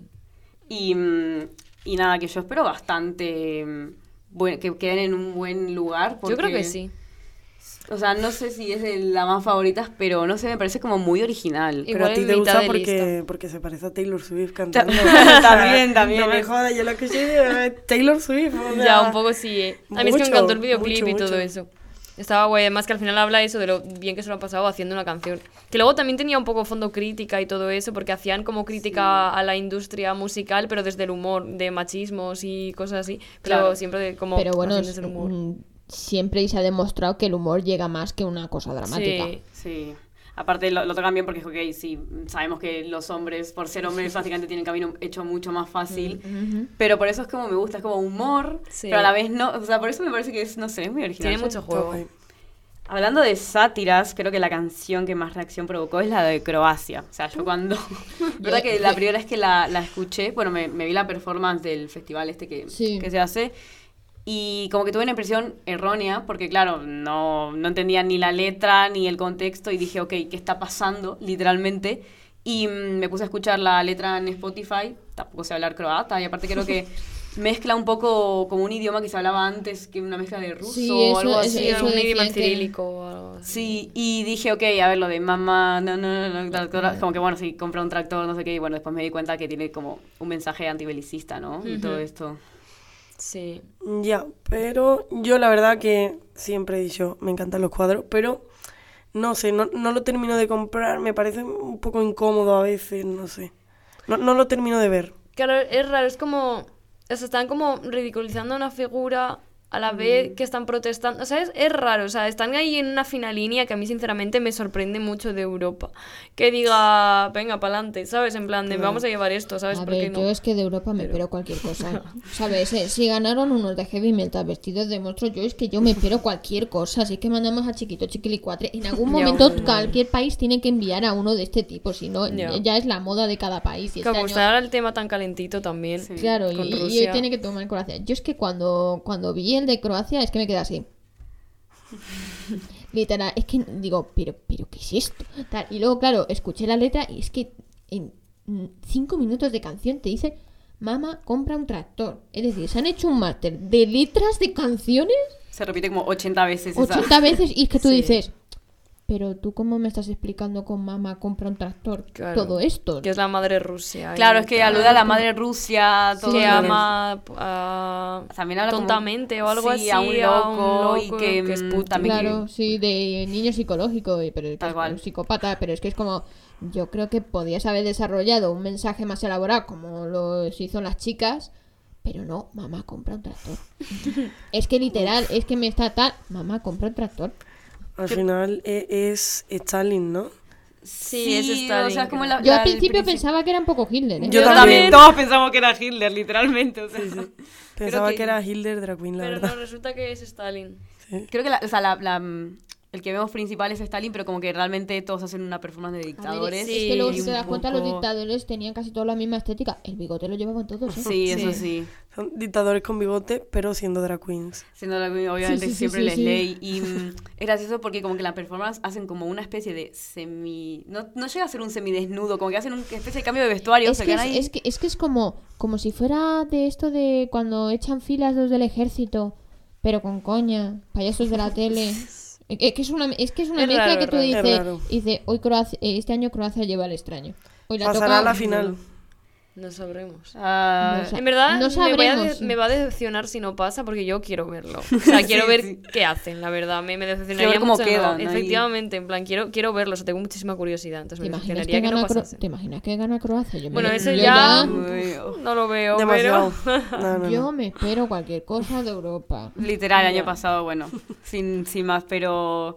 Speaker 1: Y, mm, y nada, que yo espero bastante mm, que queden en un buen lugar.
Speaker 4: Yo creo que sí.
Speaker 1: O sea, no sé si es de las más favoritas, pero no sé, me parece como muy original.
Speaker 2: Pero
Speaker 4: Igual
Speaker 2: a ti te gusta porque, porque se parece a Taylor Swift cantando.
Speaker 1: También, también,
Speaker 2: No me
Speaker 1: es-
Speaker 2: jodas, yo lo que sé es Taylor Swift. o sea,
Speaker 4: Ya, un poco sí. eh. A mí es que me encantó el videoclip
Speaker 2: mucho,
Speaker 4: y todo
Speaker 2: mucho.
Speaker 4: eso. Estaba guay, además que al final habla eso de lo bien que se lo han pasado haciendo una canción. Que luego también tenía un poco fondo crítica y todo eso, porque hacían como crítica a la industria musical, pero desde el humor, de machismos y cosas así. Pero
Speaker 1: Claro.
Speaker 4: siempre de- como
Speaker 3: Pero bueno,
Speaker 4: ese humor.
Speaker 3: Mm, siempre se ha demostrado que el humor llega más que una cosa dramática.
Speaker 4: Sí.
Speaker 1: Sí. Aparte lo, lo tocan bien porque, ok, sí, sabemos que los hombres, por ser hombres, básicamente tienen camino hecho mucho más fácil. Pero por eso es como me gusta, es como humor,
Speaker 4: Sí.
Speaker 1: pero a la vez no. O sea, por eso me parece que es, no sé, es muy original.
Speaker 4: Tiene mucho juego.
Speaker 1: Hablando de sátiras, creo que la canción que más reacción provocó es la de Croacia. O sea, yo cuando... verdad que la primera vez que la, la escuché, bueno, me, me vi la performance del festival este que,
Speaker 3: Sí.
Speaker 1: que se hace. Y como que tuve una impresión errónea, porque claro, no, no entendía ni la letra ni el contexto y dije, ok, ¿qué está pasando? Literalmente. Y mm, me puse a escuchar la letra en Spotify, tampoco sé hablar croata, y aparte creo que mezcla un poco como un idioma que se hablaba antes, que una mezcla de ruso
Speaker 3: Sí,
Speaker 1: o
Speaker 3: eso-
Speaker 1: algo
Speaker 3: eso-
Speaker 1: así.
Speaker 4: Sí,
Speaker 3: eso
Speaker 4: un idioma cirílico o algo así.
Speaker 1: Sí, y dije, ok, a ver, lo de mamá, no, no, no, no, tractor, como que bueno, sí, compra un tractor, no sé qué, y bueno, después me di cuenta que tiene como un mensaje antibelicista, ¿no? Y todo esto.
Speaker 4: Sí.
Speaker 2: Ya, pero yo la verdad que siempre he dicho, me encantan los cuadros, pero no sé, no, no lo termino de comprar, me parece un poco incómodo a veces, no sé. No, no lo termino de ver.
Speaker 4: Claro, es raro, es como. O sea, están como ridiculizando una figura a la vez que están protestando. O sea, es, es raro. O sea, están ahí en una fina línea que a mí, sinceramente, me sorprende mucho de Europa. Que diga, venga, pa'lante, ¿sabes? En plan, de vamos a llevar esto, ¿sabes?
Speaker 3: A
Speaker 4: ¿Por qué
Speaker 3: ver,
Speaker 4: no?
Speaker 3: yo es que de Europa me espero cualquier cosa. ¿Sabes? Eh, Si ganaron unos de heavy metal vestidos de monstruos, yo es que yo me espero cualquier cosa. Así que mandamos a Chiquito Chiquilicuatre. En algún
Speaker 4: Ya,
Speaker 3: momento
Speaker 4: bueno.
Speaker 3: cualquier país tiene que enviar a uno de este tipo. Si no,
Speaker 4: Ya.
Speaker 3: ya es la moda de cada país. Y este
Speaker 4: Como
Speaker 3: año-
Speaker 4: está ahora el tema tan calentito también.
Speaker 1: Sí.
Speaker 3: Claro, y, y tiene que tomar Croacia. Yo es que cuando, cuando vi el de Croacia es que me quedé así. Literal, es que digo, pero, pero ¿qué es esto? Tal, Y luego, claro, escuché la letra y es que en cinco minutos de canción te dice, mamá, compra un tractor. Es decir, se han hecho un máster de letras de canciones
Speaker 1: Se repite como 80 veces esa.
Speaker 3: 80 veces y es que tú
Speaker 4: Sí.
Speaker 3: dices, pero tú cómo me estás explicando con mamá, compra un tractor
Speaker 4: Claro.
Speaker 3: todo esto.
Speaker 4: Que es la madre Rusia.
Speaker 1: Claro,
Speaker 4: y
Speaker 1: es que
Speaker 4: tal.
Speaker 1: alude a la madre Rusia, todo
Speaker 4: que ama a...
Speaker 1: También habla como-
Speaker 4: tontamente o algo
Speaker 1: sí,
Speaker 4: así
Speaker 1: a un loco, y
Speaker 4: loco
Speaker 1: que,
Speaker 4: es
Speaker 1: mm, también
Speaker 3: Claro, sí, de niño psicológico, y- pero es que
Speaker 1: Tal
Speaker 3: es
Speaker 1: cual.
Speaker 3: un psicópata, pero es que es como, yo creo que podías haber desarrollado un mensaje más elaborado como lo hizo las chicas, pero no, mamá, compra un tractor. es que literal, es que me está tal, mamá, compra un tractor.
Speaker 2: Al final e- es Stalin, ¿no?
Speaker 4: Sí, es
Speaker 1: o
Speaker 4: Stalin,
Speaker 1: sea, es como la-
Speaker 3: Yo
Speaker 1: la-
Speaker 3: al principio pensaba que era un poco Hitler, ¿eh?
Speaker 2: Yo
Speaker 1: Yo
Speaker 2: también.
Speaker 1: también, todos pensamos que era Hitler, literalmente. O sea.
Speaker 2: Pensaba
Speaker 1: que-
Speaker 2: que... era Draquin, la
Speaker 4: Pero
Speaker 2: verdad.
Speaker 4: no, resulta que es Stalin.
Speaker 1: Creo que la, o sea, la- la, el que vemos principal es Stalin, pero como que realmente todos hacen una performance de
Speaker 3: A ver,
Speaker 1: dictadores.
Speaker 3: es que luego si te das cuenta, los dictadores tenían casi toda la misma estética. El bigote lo llevaban todos, ¿eh?
Speaker 1: Sí, eso
Speaker 4: Sí.
Speaker 1: sí.
Speaker 2: Son dictadores con bigote, pero siendo drag queens.
Speaker 1: Siendo la que obviamente
Speaker 3: Sí, sí, sí,
Speaker 1: siempre
Speaker 3: sí,
Speaker 1: les
Speaker 3: sí.
Speaker 1: leí. Y mm, es gracioso porque como que la performance hacen como una especie de semi... No, no llega a ser un semidesnudo, como que hacen una especie de cambio de vestuario.
Speaker 3: Es que es,
Speaker 1: ahí.
Speaker 3: es que, es que es como, como si fuera de esto de cuando echan filas los del ejército, pero con coña, payasos de la tele. Es que es una, es que es una
Speaker 4: Es
Speaker 3: mezcla
Speaker 4: raro,
Speaker 3: que tú dices, dice, hoy Croacia, eh, este año Croacia lleva el extraño. Hoy la
Speaker 2: Pasará
Speaker 3: toca-
Speaker 2: a la final.
Speaker 4: No sabremos.
Speaker 1: Ah,
Speaker 3: No sa-
Speaker 4: En verdad,
Speaker 3: no
Speaker 4: me,
Speaker 3: sabremos.
Speaker 4: va a decepcionar si no pasa porque yo quiero verlo. O sea, quiero
Speaker 1: Sí,
Speaker 4: ver
Speaker 1: sí.
Speaker 4: qué hacen, la verdad. Me, me
Speaker 1: Quiero
Speaker 4: decepcionaría
Speaker 1: ver cómo
Speaker 4: mucho. no.
Speaker 1: quedan ahí.
Speaker 4: Efectivamente, en plan, quiero, quiero verlo. O sea, tengo muchísima curiosidad. Entonces
Speaker 3: ¿Te
Speaker 4: me
Speaker 3: imaginas,
Speaker 4: decepcionaría
Speaker 3: que
Speaker 4: que, no pasase.
Speaker 3: ¿Te imaginas que gana Croacia? Yo me-
Speaker 4: Bueno, ese
Speaker 3: yo
Speaker 4: ya no lo veo,
Speaker 2: Demasiado.
Speaker 4: pero...
Speaker 2: No, no,
Speaker 3: Yo
Speaker 2: no.
Speaker 3: me espero cualquier cosa de Europa.
Speaker 1: Literal, el año pasado, bueno, sin, sin más, pero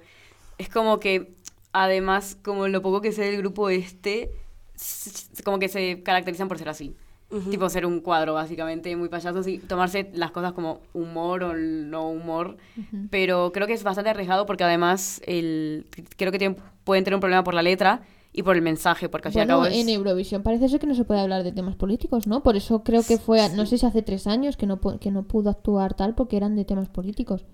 Speaker 1: es como que, además, como lo poco que sé del grupo este, como que se caracterizan por ser así. Tipo ser un cuadro, básicamente, muy payasos y tomarse las cosas como humor o no humor. Pero creo que es bastante arriesgado porque además el, creo que tienen- pueden tener un problema por la letra y por el mensaje, porque al
Speaker 3: Bueno,
Speaker 1: es-
Speaker 3: en Eurovisión parece ser que no se puede hablar de temas políticos, ¿no? Por eso creo que fue, no sé si hace tres años que no, que no pudo actuar tal porque eran de temas políticos.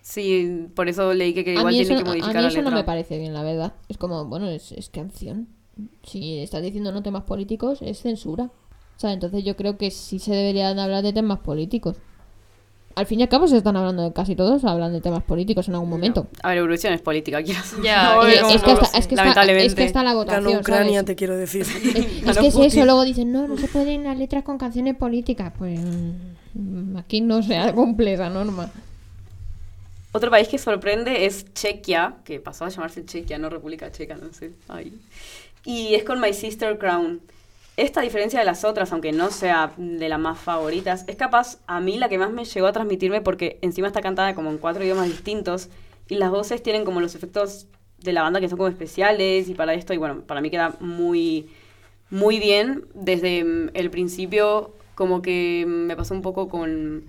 Speaker 1: Sí, por eso leí que, igual tiene que modificar
Speaker 3: a mí
Speaker 1: la
Speaker 3: eso no me parece bien, la verdad. Es como, bueno, es, es canción. Si estás diciendo no temas políticos, es censura. O sea, entonces yo creo que sí se deberían hablar de temas políticos. Al fin y al cabo se están hablando de casi todos, hablan de temas políticos en algún momento.
Speaker 1: A ver, Eurovisión es política, quiero
Speaker 4: Ya,
Speaker 1: No, no,
Speaker 3: es, que
Speaker 1: no,
Speaker 3: está, es, que está, es que está la votación.
Speaker 2: Ganó Ucrania,
Speaker 3: ¿sabes?
Speaker 2: te quiero decir.
Speaker 3: Es, que es
Speaker 2: Putin.
Speaker 3: eso, luego dicen, no, no se pueden las letras con canciones políticas. Pues mm, aquí no se cumple esa norma.
Speaker 1: Otro país que sorprende es Chequia, que pasó a llamarse Chequia, no República Checa, no sé. Ay. Y es con My Sister Crown. Esta diferencia de las otras, aunque no sea de las más favoritas, es capaz a mí la que más me llegó a transmitirme porque encima está cantada como en cuatro idiomas distintos y las voces tienen como los efectos de la banda que son como especiales y para esto, y bueno, para mí queda muy, muy bien. Desde mm, el principio como que me pasó un poco con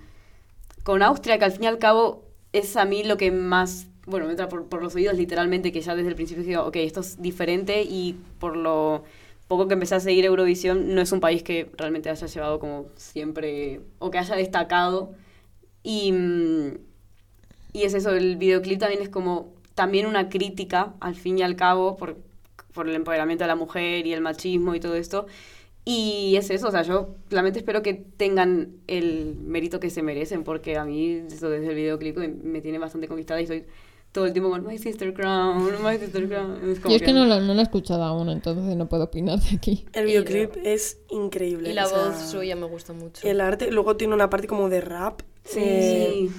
Speaker 1: con Austria, que al fin y al cabo es a mí lo que más, bueno, me entra por, los oídos literalmente, que ya desde el principio digo, ok, esto es diferente y por lo poco que empecé a seguir Eurovisión, no es un país que realmente haya llevado como siempre, o que haya destacado. Y, mm, y es eso, el videoclip también es como también una crítica, al fin y al cabo, por, por el empoderamiento de la mujer y el machismo y todo esto. Y es eso, o sea, yo realmente espero que tengan el mérito que se merecen, porque a mí, eso desde el videoclip me, tiene bastante conquistada y estoy todo el tiempo con My Sister Crown, My Sister Crown. Es
Speaker 3: Yo es que no lo, no lo he escuchado aún, entonces no puedo opinar de aquí.
Speaker 2: El videoclip es increíble.
Speaker 4: Y la
Speaker 2: o sea,
Speaker 4: voz suya me gusta mucho.
Speaker 2: El arte, luego tiene una parte como de rap.
Speaker 1: Sí.
Speaker 2: eh,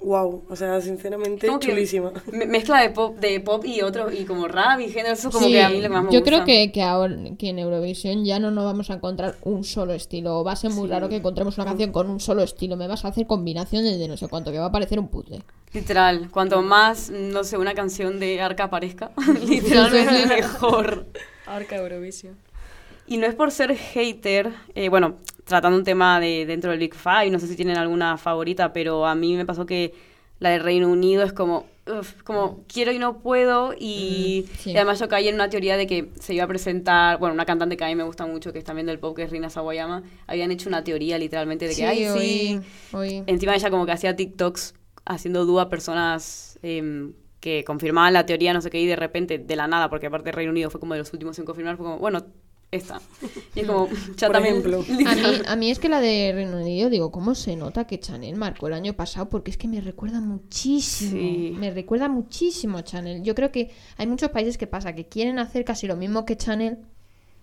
Speaker 2: wow. O sea, sinceramente, chulísima.
Speaker 1: me- Mezcla de pop, de pop y otro, y como rap y género, eso es como
Speaker 3: Sí,
Speaker 1: que a mí lo que más me
Speaker 3: yo
Speaker 1: gusta.
Speaker 3: creo que, que ahora que en Eurovisión ya no nos vamos a encontrar un solo estilo. Va a ser muy
Speaker 1: Sí.
Speaker 3: raro que encontremos una canción con un solo estilo. Me vas a hacer combinaciones de no sé cuánto, que va a parecer un puzzle.
Speaker 1: Literal, cuanto más, no sé, una canción de Arca aparezca, literalmente mejor.
Speaker 4: Arca Eurovisión.
Speaker 1: Y no es por ser hater, eh, bueno, tratando un tema de dentro del Big Five, no sé si tienen alguna favorita, pero a mí me pasó que la de Reino Unido es como, uf, como quiero y no puedo, y,
Speaker 3: sí.
Speaker 1: y además yo caí en una teoría de que se iba a presentar, bueno, una cantante que a mí me gusta mucho, que es también del pop, que es Rina Sawayama, habían hecho una teoría literalmente de que, ay, sí,
Speaker 3: oí, oí.
Speaker 1: Encima ella como que hacía TikToks haciendo dúo a personas em, que confirmaban la teoría, no sé qué, y de repente, de la nada, porque aparte Reino Unido fue como de los últimos en confirmar, fue como, bueno, esta. Y es como, ya
Speaker 2: Por
Speaker 1: también,
Speaker 2: ejemplo.
Speaker 3: A mí, a mí es que la de Reino Unido, digo, ¿cómo se nota que Chanel marcó el año pasado? Porque es que me recuerda muchísimo.
Speaker 1: Sí.
Speaker 3: Me recuerda muchísimo a Chanel. Yo creo que hay muchos países que pasa que quieren hacer casi lo mismo que Chanel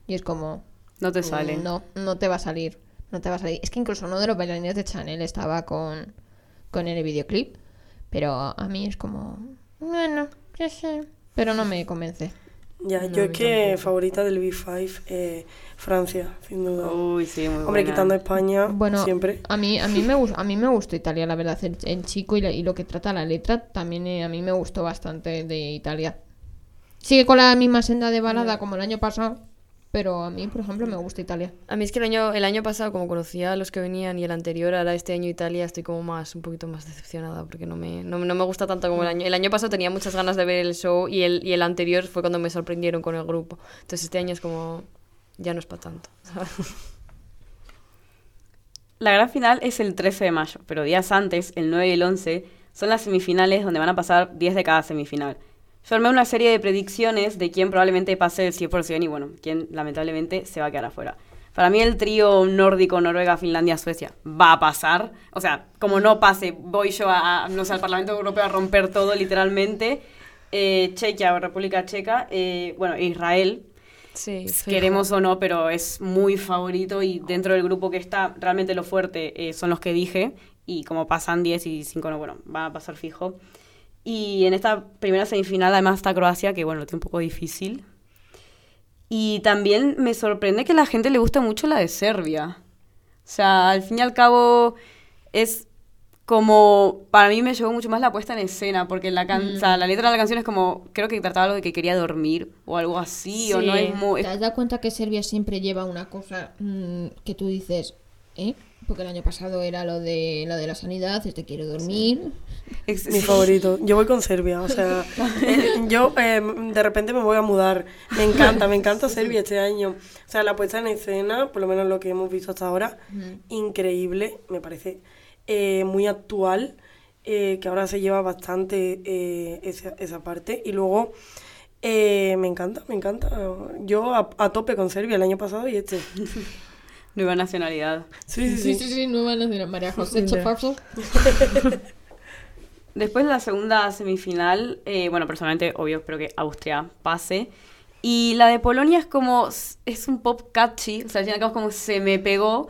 Speaker 3: y es como,
Speaker 1: No te sale.
Speaker 3: no, no te va a salir. No te va a salir. Es que incluso uno de los bailarines de Chanel estaba con, con el videoclip. Pero a mí es como, bueno, ya sé. Pero no me convence.
Speaker 2: Ya,
Speaker 4: No,
Speaker 2: yo es que
Speaker 4: tampoco.
Speaker 2: favorita del Big Five, eh, Francia, sin duda.
Speaker 1: Uy, sí, muy
Speaker 2: Hombre,
Speaker 1: buena.
Speaker 2: quitando España,
Speaker 3: Bueno,
Speaker 2: siempre.
Speaker 3: a mí, a mí me a mí me gustó Italia, la verdad. El, el chico y, la- y lo que trata la letra también eh, a mí me gustó bastante de Italia. Sigue con la misma senda de balada como el año pasado, pero a mí, por ejemplo, me gusta Italia.
Speaker 4: A mí es que el año, el año pasado, como conocía a los que venían y el anterior, ahora este año Italia, estoy como más, un poquito más decepcionada porque no me, no, no me gusta tanto como el año. El año pasado tenía muchas ganas de ver el show y el, y el anterior fue cuando me sorprendieron con el grupo. Entonces este año es como, ya no es para tanto. ¿sabes?
Speaker 1: La gran final es el 13 de mayo, pero días antes, el 9 y el 11, son las semifinales donde van a pasar 10 de cada semifinal. Yo armé una serie de predicciones de quién probablemente pase el 100% y bueno, quién lamentablemente se va a quedar afuera. Para mí el trío nórdico, Noruega, Finlandia, Suecia va a pasar. O sea, como no pase, voy yo a, no sé, al Parlamento Europeo a romper todo literalmente. Eh, Chequia o República Checa, eh, bueno, Israel,
Speaker 4: Sí,
Speaker 1: queremos o no, pero es muy favorito y dentro del grupo que está, realmente lo fuerte eh, son los que dije y como pasan 10 y 5 no, bueno, van a pasar fijo. Y en esta primera semifinal además está Croacia, que bueno, lo tiene un poco difícil. Y también me sorprende que a la gente le gusta mucho la de Serbia. O sea, al fin y al cabo es como, para mí me llevó mucho más la puesta en escena, porque la, can- o sea, la letra de la canción es como, creo que trataba algo de que quería dormir o algo así, o no
Speaker 4: Sí.
Speaker 1: es muy...
Speaker 3: ¿Te has dado cuenta que Serbia siempre lleva una cosa mm, que tú dices, ¿eh? Porque el año pasado era lo de, lo de la sanidad, este quiero dormir.
Speaker 2: Mi favorito. Yo voy con Serbia, o sea, eh, yo eh, de repente me voy a mudar. Me encanta, me encanta Serbia este año. O sea, la puesta en escena, por lo menos lo que hemos visto hasta ahora, increíble, me parece eh, muy actual, eh, que ahora se lleva bastante eh, esa, esa parte. Y luego, eh, me encanta, me encanta. Yo a, a tope con Serbia el año pasado y este.
Speaker 1: Nueva nacionalidad.
Speaker 2: Sí, sí,
Speaker 3: Sí,
Speaker 2: sí.
Speaker 3: sí, sí, nueva nacional. María José
Speaker 2: Mira.
Speaker 3: Chafarso.
Speaker 1: Después de la segunda semifinal, eh, bueno, personalmente, obvio, espero que Austria pase. Y la de Polonia es como, es un pop catchy, o sea, al fin y al cabo es como se me pegó.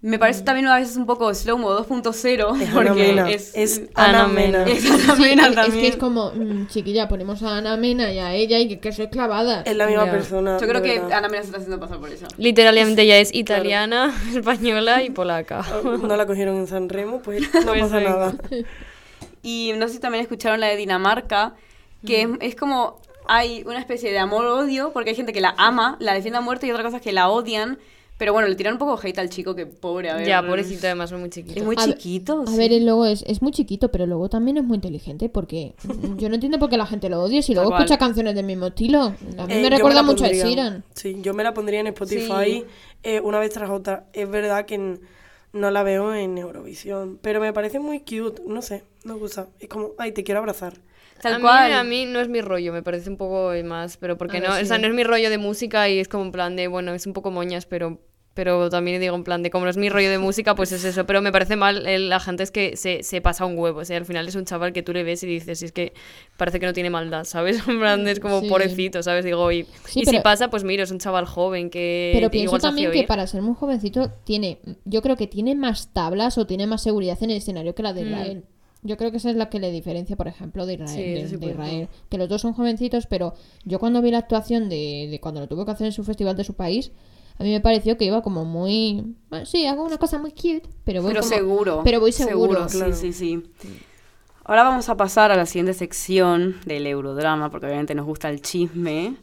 Speaker 1: Me parece también a veces un poco slow-mo 2.0,
Speaker 2: Es
Speaker 1: porque
Speaker 2: Ana Mena.
Speaker 1: es...
Speaker 2: Es
Speaker 4: Ana
Speaker 2: Ana Mena.
Speaker 4: Mena.
Speaker 1: es Ana
Speaker 3: Sí,
Speaker 1: Mena
Speaker 3: es, es
Speaker 1: también.
Speaker 3: que es como, mm, chiquilla, ponemos a Ana Mena y a ella y que, que soy clavada.
Speaker 2: Es la misma
Speaker 4: Ya.
Speaker 2: persona.
Speaker 1: Yo creo que
Speaker 2: verdad.
Speaker 1: Ana Mena se está haciendo pasar por ella.
Speaker 4: Literalmente ya es italiana, española y polaca.
Speaker 2: No la cogieron en San Remo, pues no
Speaker 4: Pues
Speaker 2: pasa nada.
Speaker 1: Y no sé si también escucharon la de Dinamarca, que es, es como hay una especie de amor-odio, porque hay gente que la ama, la defiende a muerte y otras cosas que la odian. Pero bueno, le tiran un poco hate al chico, que pobre, a ver.
Speaker 4: Ya, pobrecito, además, es muy chiquito.
Speaker 1: Es muy
Speaker 3: A ver-
Speaker 1: chiquito.
Speaker 3: A
Speaker 1: sí.
Speaker 3: ver, él luego es, es muy chiquito, pero luego también es muy inteligente porque yo no entiendo por qué la gente lo odia si luego escucha canciones del mismo estilo. A mí
Speaker 2: Eh,
Speaker 3: me recuerda mucho a. Sheeran.
Speaker 2: Sí, yo me la pondría en Spotify
Speaker 1: Sí.
Speaker 2: eh, una vez tras otra. Es verdad que no la veo en Eurovisión, pero me parece muy cute, no sé, me gusta. Es como, ay, te quiero abrazar.
Speaker 1: Tal
Speaker 4: a, mí,
Speaker 1: cual.
Speaker 4: a mí no es mi rollo, me parece un poco más, pero porque
Speaker 3: A
Speaker 4: no,
Speaker 3: ver,
Speaker 4: o sea, no es mi rollo de música y es como en plan de, bueno, es un poco moñas, pero pero también digo en plan de como no es mi rollo de música, pues es eso, pero me parece mal el- la gente es que se, se pasa un huevo, o sea, al final es un chaval que tú le ves y dices, es que parece que no tiene maldad, ¿sabes? En plan es como
Speaker 3: Sí.
Speaker 4: pobrecito, ¿sabes? Digo, y,
Speaker 3: Sí,
Speaker 4: y
Speaker 3: pero-
Speaker 4: si pasa, pues mira, es un chaval joven que
Speaker 3: Pero pienso
Speaker 4: igual
Speaker 3: también que
Speaker 4: oír.
Speaker 3: para ser muy jovencito tiene, yo creo que tiene más tablas o tiene más seguridad en el escenario que la de
Speaker 4: Mm.
Speaker 3: Israel. Yo creo que esa es la que le diferencia, por ejemplo, de Israel.
Speaker 4: Sí,
Speaker 3: de-
Speaker 4: sí
Speaker 3: Israel. Que los dos son jovencitos, pero yo cuando vi la actuación de, de cuando lo tuvo que hacer en su festival de su país, a mí me pareció que iba como muy... bueno, sí, hago una cosa muy cute, pero voy
Speaker 1: Pero
Speaker 3: como-
Speaker 1: seguro.
Speaker 3: Pero voy seguro.
Speaker 2: claro.
Speaker 1: Sí, sí, sí. Ahora vamos a pasar a la siguiente sección del Eurodrama, porque obviamente nos gusta el chisme.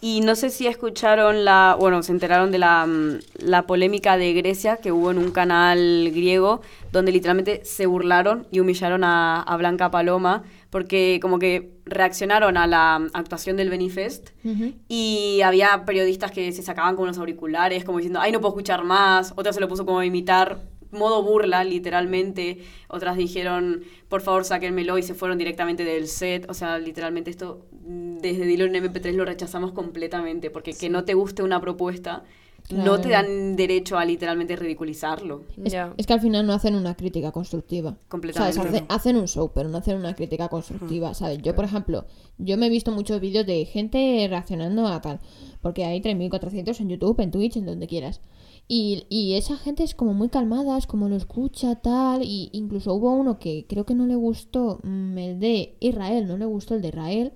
Speaker 1: Y no sé si escucharon la, bueno, se enteraron de la, mm, la polémica de Grecia que hubo en un canal griego, donde literalmente se burlaron y humillaron a, a Blanca Paloma, porque como que reaccionaron a la actuación del Benifest
Speaker 3: Ujú.
Speaker 1: y había periodistas que se sacaban con los auriculares, como diciendo, ay, no puedo escuchar más. Otra se lo puso como a imitar, modo burla, literalmente. Otras dijeron, por favor, sáquenmelo y se fueron directamente del set. O sea, literalmente esto, desde Dilo en MP3 lo rechazamos completamente, porque que no te guste una propuesta, no te
Speaker 3: Claro.
Speaker 1: dan derecho a literalmente ridiculizarlo.
Speaker 3: Es,
Speaker 4: Ya.
Speaker 3: es que al final no hacen una crítica constructiva.
Speaker 1: Completamente.
Speaker 3: ¿Sabes? Hace- hacen un show, pero no hacen una crítica constructiva, ¿sabes? Yo, por ejemplo, yo me he visto muchos vídeos de gente reaccionando a tal, porque hay 3.400 en YouTube, en Twitch, en donde quieras. Y, y esa gente es como muy calmada, es como lo escucha, tal, y incluso hubo uno que creo que no le gustó, mm, el de Israel, no le gustó el de Israel,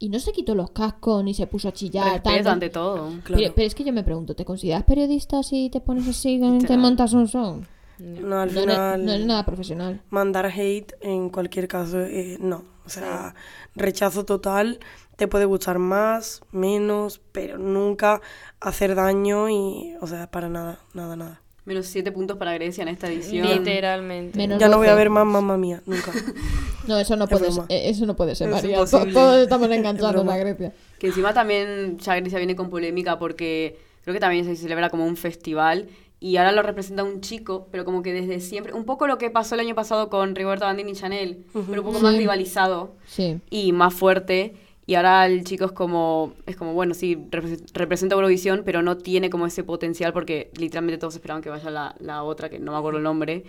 Speaker 3: y no se quitó los cascos ni se puso a chillar.
Speaker 1: Respeto ante todo.
Speaker 2: Claro.
Speaker 3: Pero, pero es que yo me pregunto, ¿te consideras periodista si te pones así, te montas un show?
Speaker 2: No, al
Speaker 3: No
Speaker 2: final,
Speaker 3: no eres nada profesional.
Speaker 2: mandar hate en cualquier caso, eh, no. O sea, rechazo total. Te puede gustar más, menos, pero nunca hacer daño y, o sea, para nada, nada, nada.
Speaker 1: Menos siete puntos para Grecia en esta edición.
Speaker 4: Literalmente.
Speaker 3: Menos
Speaker 2: Ya no voy a
Speaker 3: 12.
Speaker 2: ver más Mamma Mía, nunca.
Speaker 3: No, eso no
Speaker 2: Es
Speaker 3: puede ser, eso no puede ser,
Speaker 1: Es
Speaker 3: María. Todos estamos enganchados a Grecia.
Speaker 1: Que encima también ya Grecia viene con polémica porque creo que también se celebra como un festival y ahora lo representa un chico, pero como que desde siempre, un poco lo que pasó el año pasado con Rigoberta Bandini y Chanel, pero un poco más
Speaker 3: Sí.
Speaker 1: rivalizado
Speaker 3: Sí.
Speaker 1: y más fuerte. Y ahora el chico es como, es como bueno, sí, repre- representa Eurovisión, pero no tiene como ese potencial porque literalmente todos esperaban que vaya la, la otra, que no me acuerdo el nombre.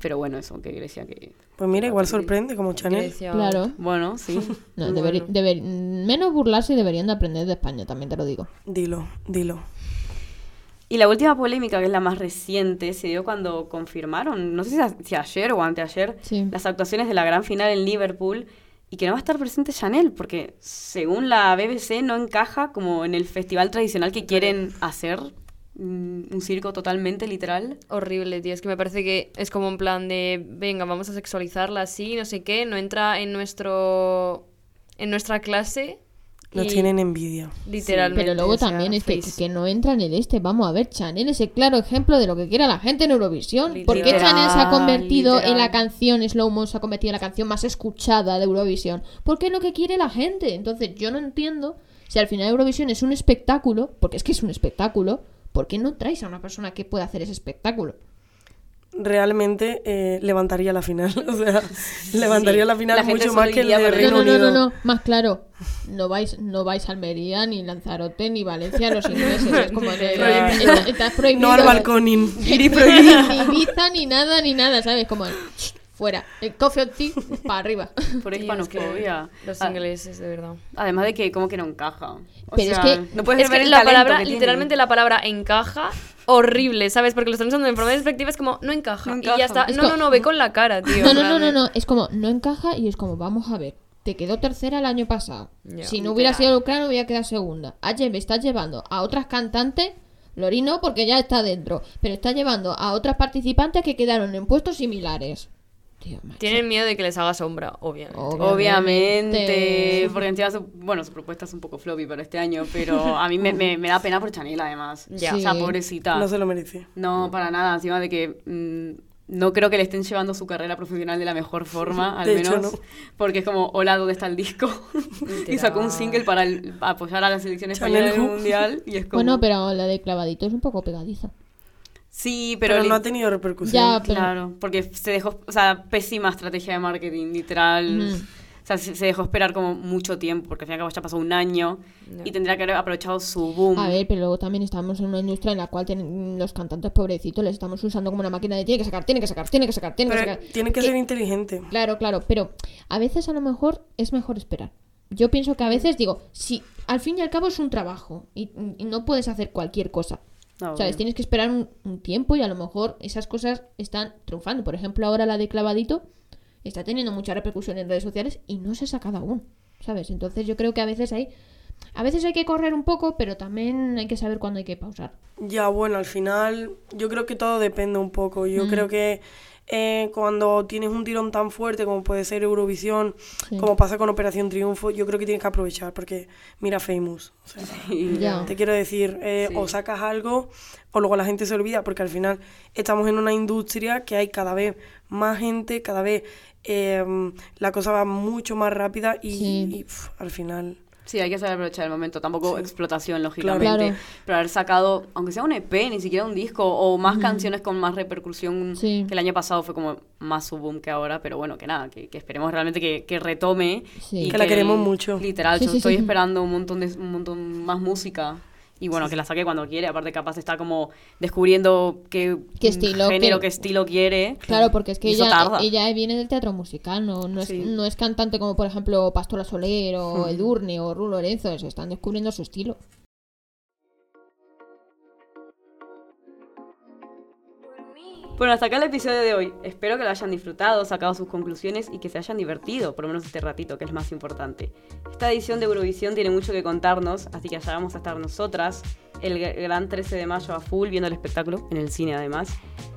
Speaker 1: Pero bueno, eso, que Grecia que...
Speaker 2: Pues mira, igual sorprende, como Chanel.
Speaker 4: Grecia.
Speaker 3: Claro.
Speaker 1: Bueno, sí.
Speaker 3: No,
Speaker 4: Bueno.
Speaker 3: deber- deber- menos burlarse y deberían de aprender de España, también te lo digo.
Speaker 2: Dilo, dilo.
Speaker 1: Y la última polémica, que es la más reciente, se dio cuando confirmaron, no sé si, a- si ayer o anteayer,
Speaker 3: Sí.
Speaker 1: las actuaciones de la gran final en Liverpool y que no va a estar presente Chanel, porque según la BBC no encaja como en el festival tradicional que quieren hacer, mm, un circo totalmente literal.
Speaker 4: Horrible, tío. Es que me parece que es como un plan de, venga, vamos a sexualizarla así, no sé qué. No entra en nuestro en nuestra clase.
Speaker 2: Nos
Speaker 4: y
Speaker 2: tienen envidia.
Speaker 4: Literalmente.
Speaker 3: Pero luego
Speaker 4: o sea,
Speaker 3: también es que, que no entra en el este. Vamos a ver, Chanel es el claro ejemplo de lo que quiere la gente en Eurovisión. ¿Por qué
Speaker 1: Literal,
Speaker 3: Chanel se ha convertido en la canción Slow Mo, se ha convertido en la canción más escuchada de Eurovisión? Porque es lo que quiere la gente. Entonces yo no entiendo si al final Eurovisión es un espectáculo, porque es que es un espectáculo, ¿por qué no traes a una persona que pueda hacer ese espectáculo?
Speaker 2: Realmente eh, levantaría la final. O sea, levantaría la final
Speaker 1: La
Speaker 2: mucho más que el de Reino
Speaker 3: no, no, no,
Speaker 2: Unido.
Speaker 3: no, no, más claro. No vais, no vais a Almería, ni Lanzarote, ni Valencia, los ingleses. Es como de, estás prohibido.
Speaker 2: No al balconing.
Speaker 3: ni
Speaker 2: prohibido.
Speaker 3: ni Ibiza, ni nada, ni nada, ¿sabes? Como el, fuera. El coffee or tea, para arriba.
Speaker 1: Por
Speaker 4: Tío, es que
Speaker 1: hispanofobia.
Speaker 4: Los
Speaker 1: Ah,
Speaker 4: ingleses, de verdad.
Speaker 1: Además de que como que no encaja. O
Speaker 3: Pero es que-
Speaker 1: no puedes
Speaker 4: es
Speaker 1: ver
Speaker 4: que la palabra,
Speaker 1: que
Speaker 4: literalmente la palabra encaja, horrible, ¿sabes? Porque lo están usando en forma despectiva, es como, no encaja.
Speaker 1: No
Speaker 4: Y ya está.
Speaker 3: Es
Speaker 4: No,
Speaker 3: como-
Speaker 4: no, no, ve con la cara, tío.
Speaker 3: No, no, no, no, no. Es como, no encaja y es como, vamos a ver. Te quedó tercera el año pasado. Si no hubiera sido Ucrania, hubiera quedado segunda. Ayer me estás llevando a otras cantantes. Lori no, porque ya está dentro. Pero está llevando a otras participantes que quedaron en puestos similares. Tío.
Speaker 4: Tienen miedo de que les haga sombra, obviamente.
Speaker 3: Obviamente.
Speaker 1: Obviamente, porque encima su, bueno, su propuesta es un poco floppy para este año, pero a mí me, me- me da pena por Chanel además.
Speaker 4: Ya.
Speaker 1: O sea, pobrecita.
Speaker 2: No
Speaker 1: No,
Speaker 2: se lo merece.
Speaker 1: para nada, encima de que mm, no creo que le estén llevando su carrera profesional de la mejor forma, al
Speaker 2: De hecho,
Speaker 1: menos.
Speaker 2: no.
Speaker 1: Porque es como, hola, ¿dónde está el disco? y sacó un single para el- para apoyar a la selección española en el
Speaker 2: Who.
Speaker 1: mundial. Y es como,
Speaker 3: Bueno, pero la de clavadito es un poco pegadiza.
Speaker 1: Sí,
Speaker 2: Pero,
Speaker 1: pero,
Speaker 2: no ha tenido repercusión.
Speaker 3: Ya, pero-
Speaker 1: Claro, porque se dejó, o sea, pésima estrategia de marketing, literal.
Speaker 3: Ujú.
Speaker 1: O sea, se, se dejó esperar como mucho tiempo, porque al fin y al cabo ya pasó un año
Speaker 4: Ya.
Speaker 1: y tendría que haber aprovechado su boom.
Speaker 3: A ver, pero luego también estamos en una industria en la cual tienen- los cantantes pobrecitos les estamos usando como una máquina de tiene que sacar, tiene que sacar, tiene que sacar, tiene que
Speaker 2: Pero
Speaker 3: sacar.
Speaker 2: tiene que ser inteligente.
Speaker 3: Claro, claro, pero a veces a lo mejor es mejor esperar. Yo pienso que a veces digo, si al fin y al cabo es un trabajo y, y no puedes hacer cualquier cosa.
Speaker 1: Obvio.
Speaker 3: Tienes que esperar un, un tiempo y a lo mejor esas cosas están triunfando. Por ejemplo, ahora la de clavadito, está teniendo mucha repercusión en redes sociales y no se ha sacado aún, ¿sabes? Entonces yo creo que a veces hay, a veces hay que correr un poco, pero también hay que saber cuándo hay que pausar.
Speaker 2: Ya, bueno, al final yo creo que todo depende un poco. Yo
Speaker 3: Mm.
Speaker 2: creo que eh, cuando tienes un tirón tan fuerte como puede ser Eurovisión,
Speaker 3: Sí.
Speaker 2: como pasa con Operación Triunfo, yo creo que tienes que aprovechar porque mira Famous. O sea, te quiero decir, eh,
Speaker 1: Sí.
Speaker 2: o sacas algo o luego la gente se olvida porque al final estamos en una industria que hay cada vez más gente, cada vez eh, la cosa va mucho más rápida y,
Speaker 3: Sí.
Speaker 2: y, pf, al final...
Speaker 1: Sí, hay que saber aprovechar el momento. Tampoco
Speaker 2: Sí.
Speaker 1: explotación, lógicamente.
Speaker 3: Claro.
Speaker 1: Pero haber sacado, aunque sea un EP, ni siquiera un disco, o más canciones con más repercusión
Speaker 3: Sí.
Speaker 1: que el año pasado fue como más su boom que ahora. Pero bueno, que nada, que, que esperemos realmente que, que retome.
Speaker 3: Sí.
Speaker 1: y
Speaker 2: Que la queremos mucho.
Speaker 1: Literal,
Speaker 3: Sí,
Speaker 1: yo
Speaker 3: sí,
Speaker 1: estoy
Speaker 3: sí.
Speaker 1: esperando un montón, de, un montón más música. Y bueno, que la saque cuando quiere. Aparte, capaz está como descubriendo qué,
Speaker 3: Qué estilo,
Speaker 1: género,
Speaker 3: qué-
Speaker 1: qué estilo quiere.
Speaker 3: Claro, porque es que ella, ella viene del teatro musical, no, no, es, no es cantante como por ejemplo Pastora Soler o
Speaker 1: Hmm.
Speaker 3: Edurne o Ru Lorenzo, se están descubriendo su estilo.
Speaker 1: Bueno, hasta acá el episodio de hoy. Espero que lo hayan disfrutado, sacado sus conclusiones y que se hayan divertido, por lo menos este ratito, que es más importante. Esta edición de Eurovisión tiene mucho que contarnos, así que allá vamos a estar nosotras, el gran 13 de mayo a full, viendo el espectáculo, en el cine además,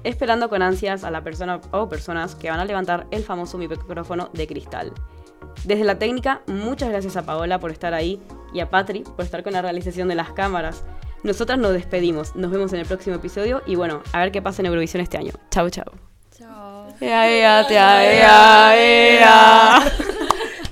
Speaker 1: esperando con ansias a la persona o personas que van a levantar el famoso micrófono de cristal. Desde la técnica, muchas gracias a Paola por estar ahí y a Patri por estar con la realización de las cámaras. Nosotras nos despedimos, nos vemos en el próximo episodio y bueno, a ver qué pasa en Eurovisión este año. Chau, chau.
Speaker 4: Chao.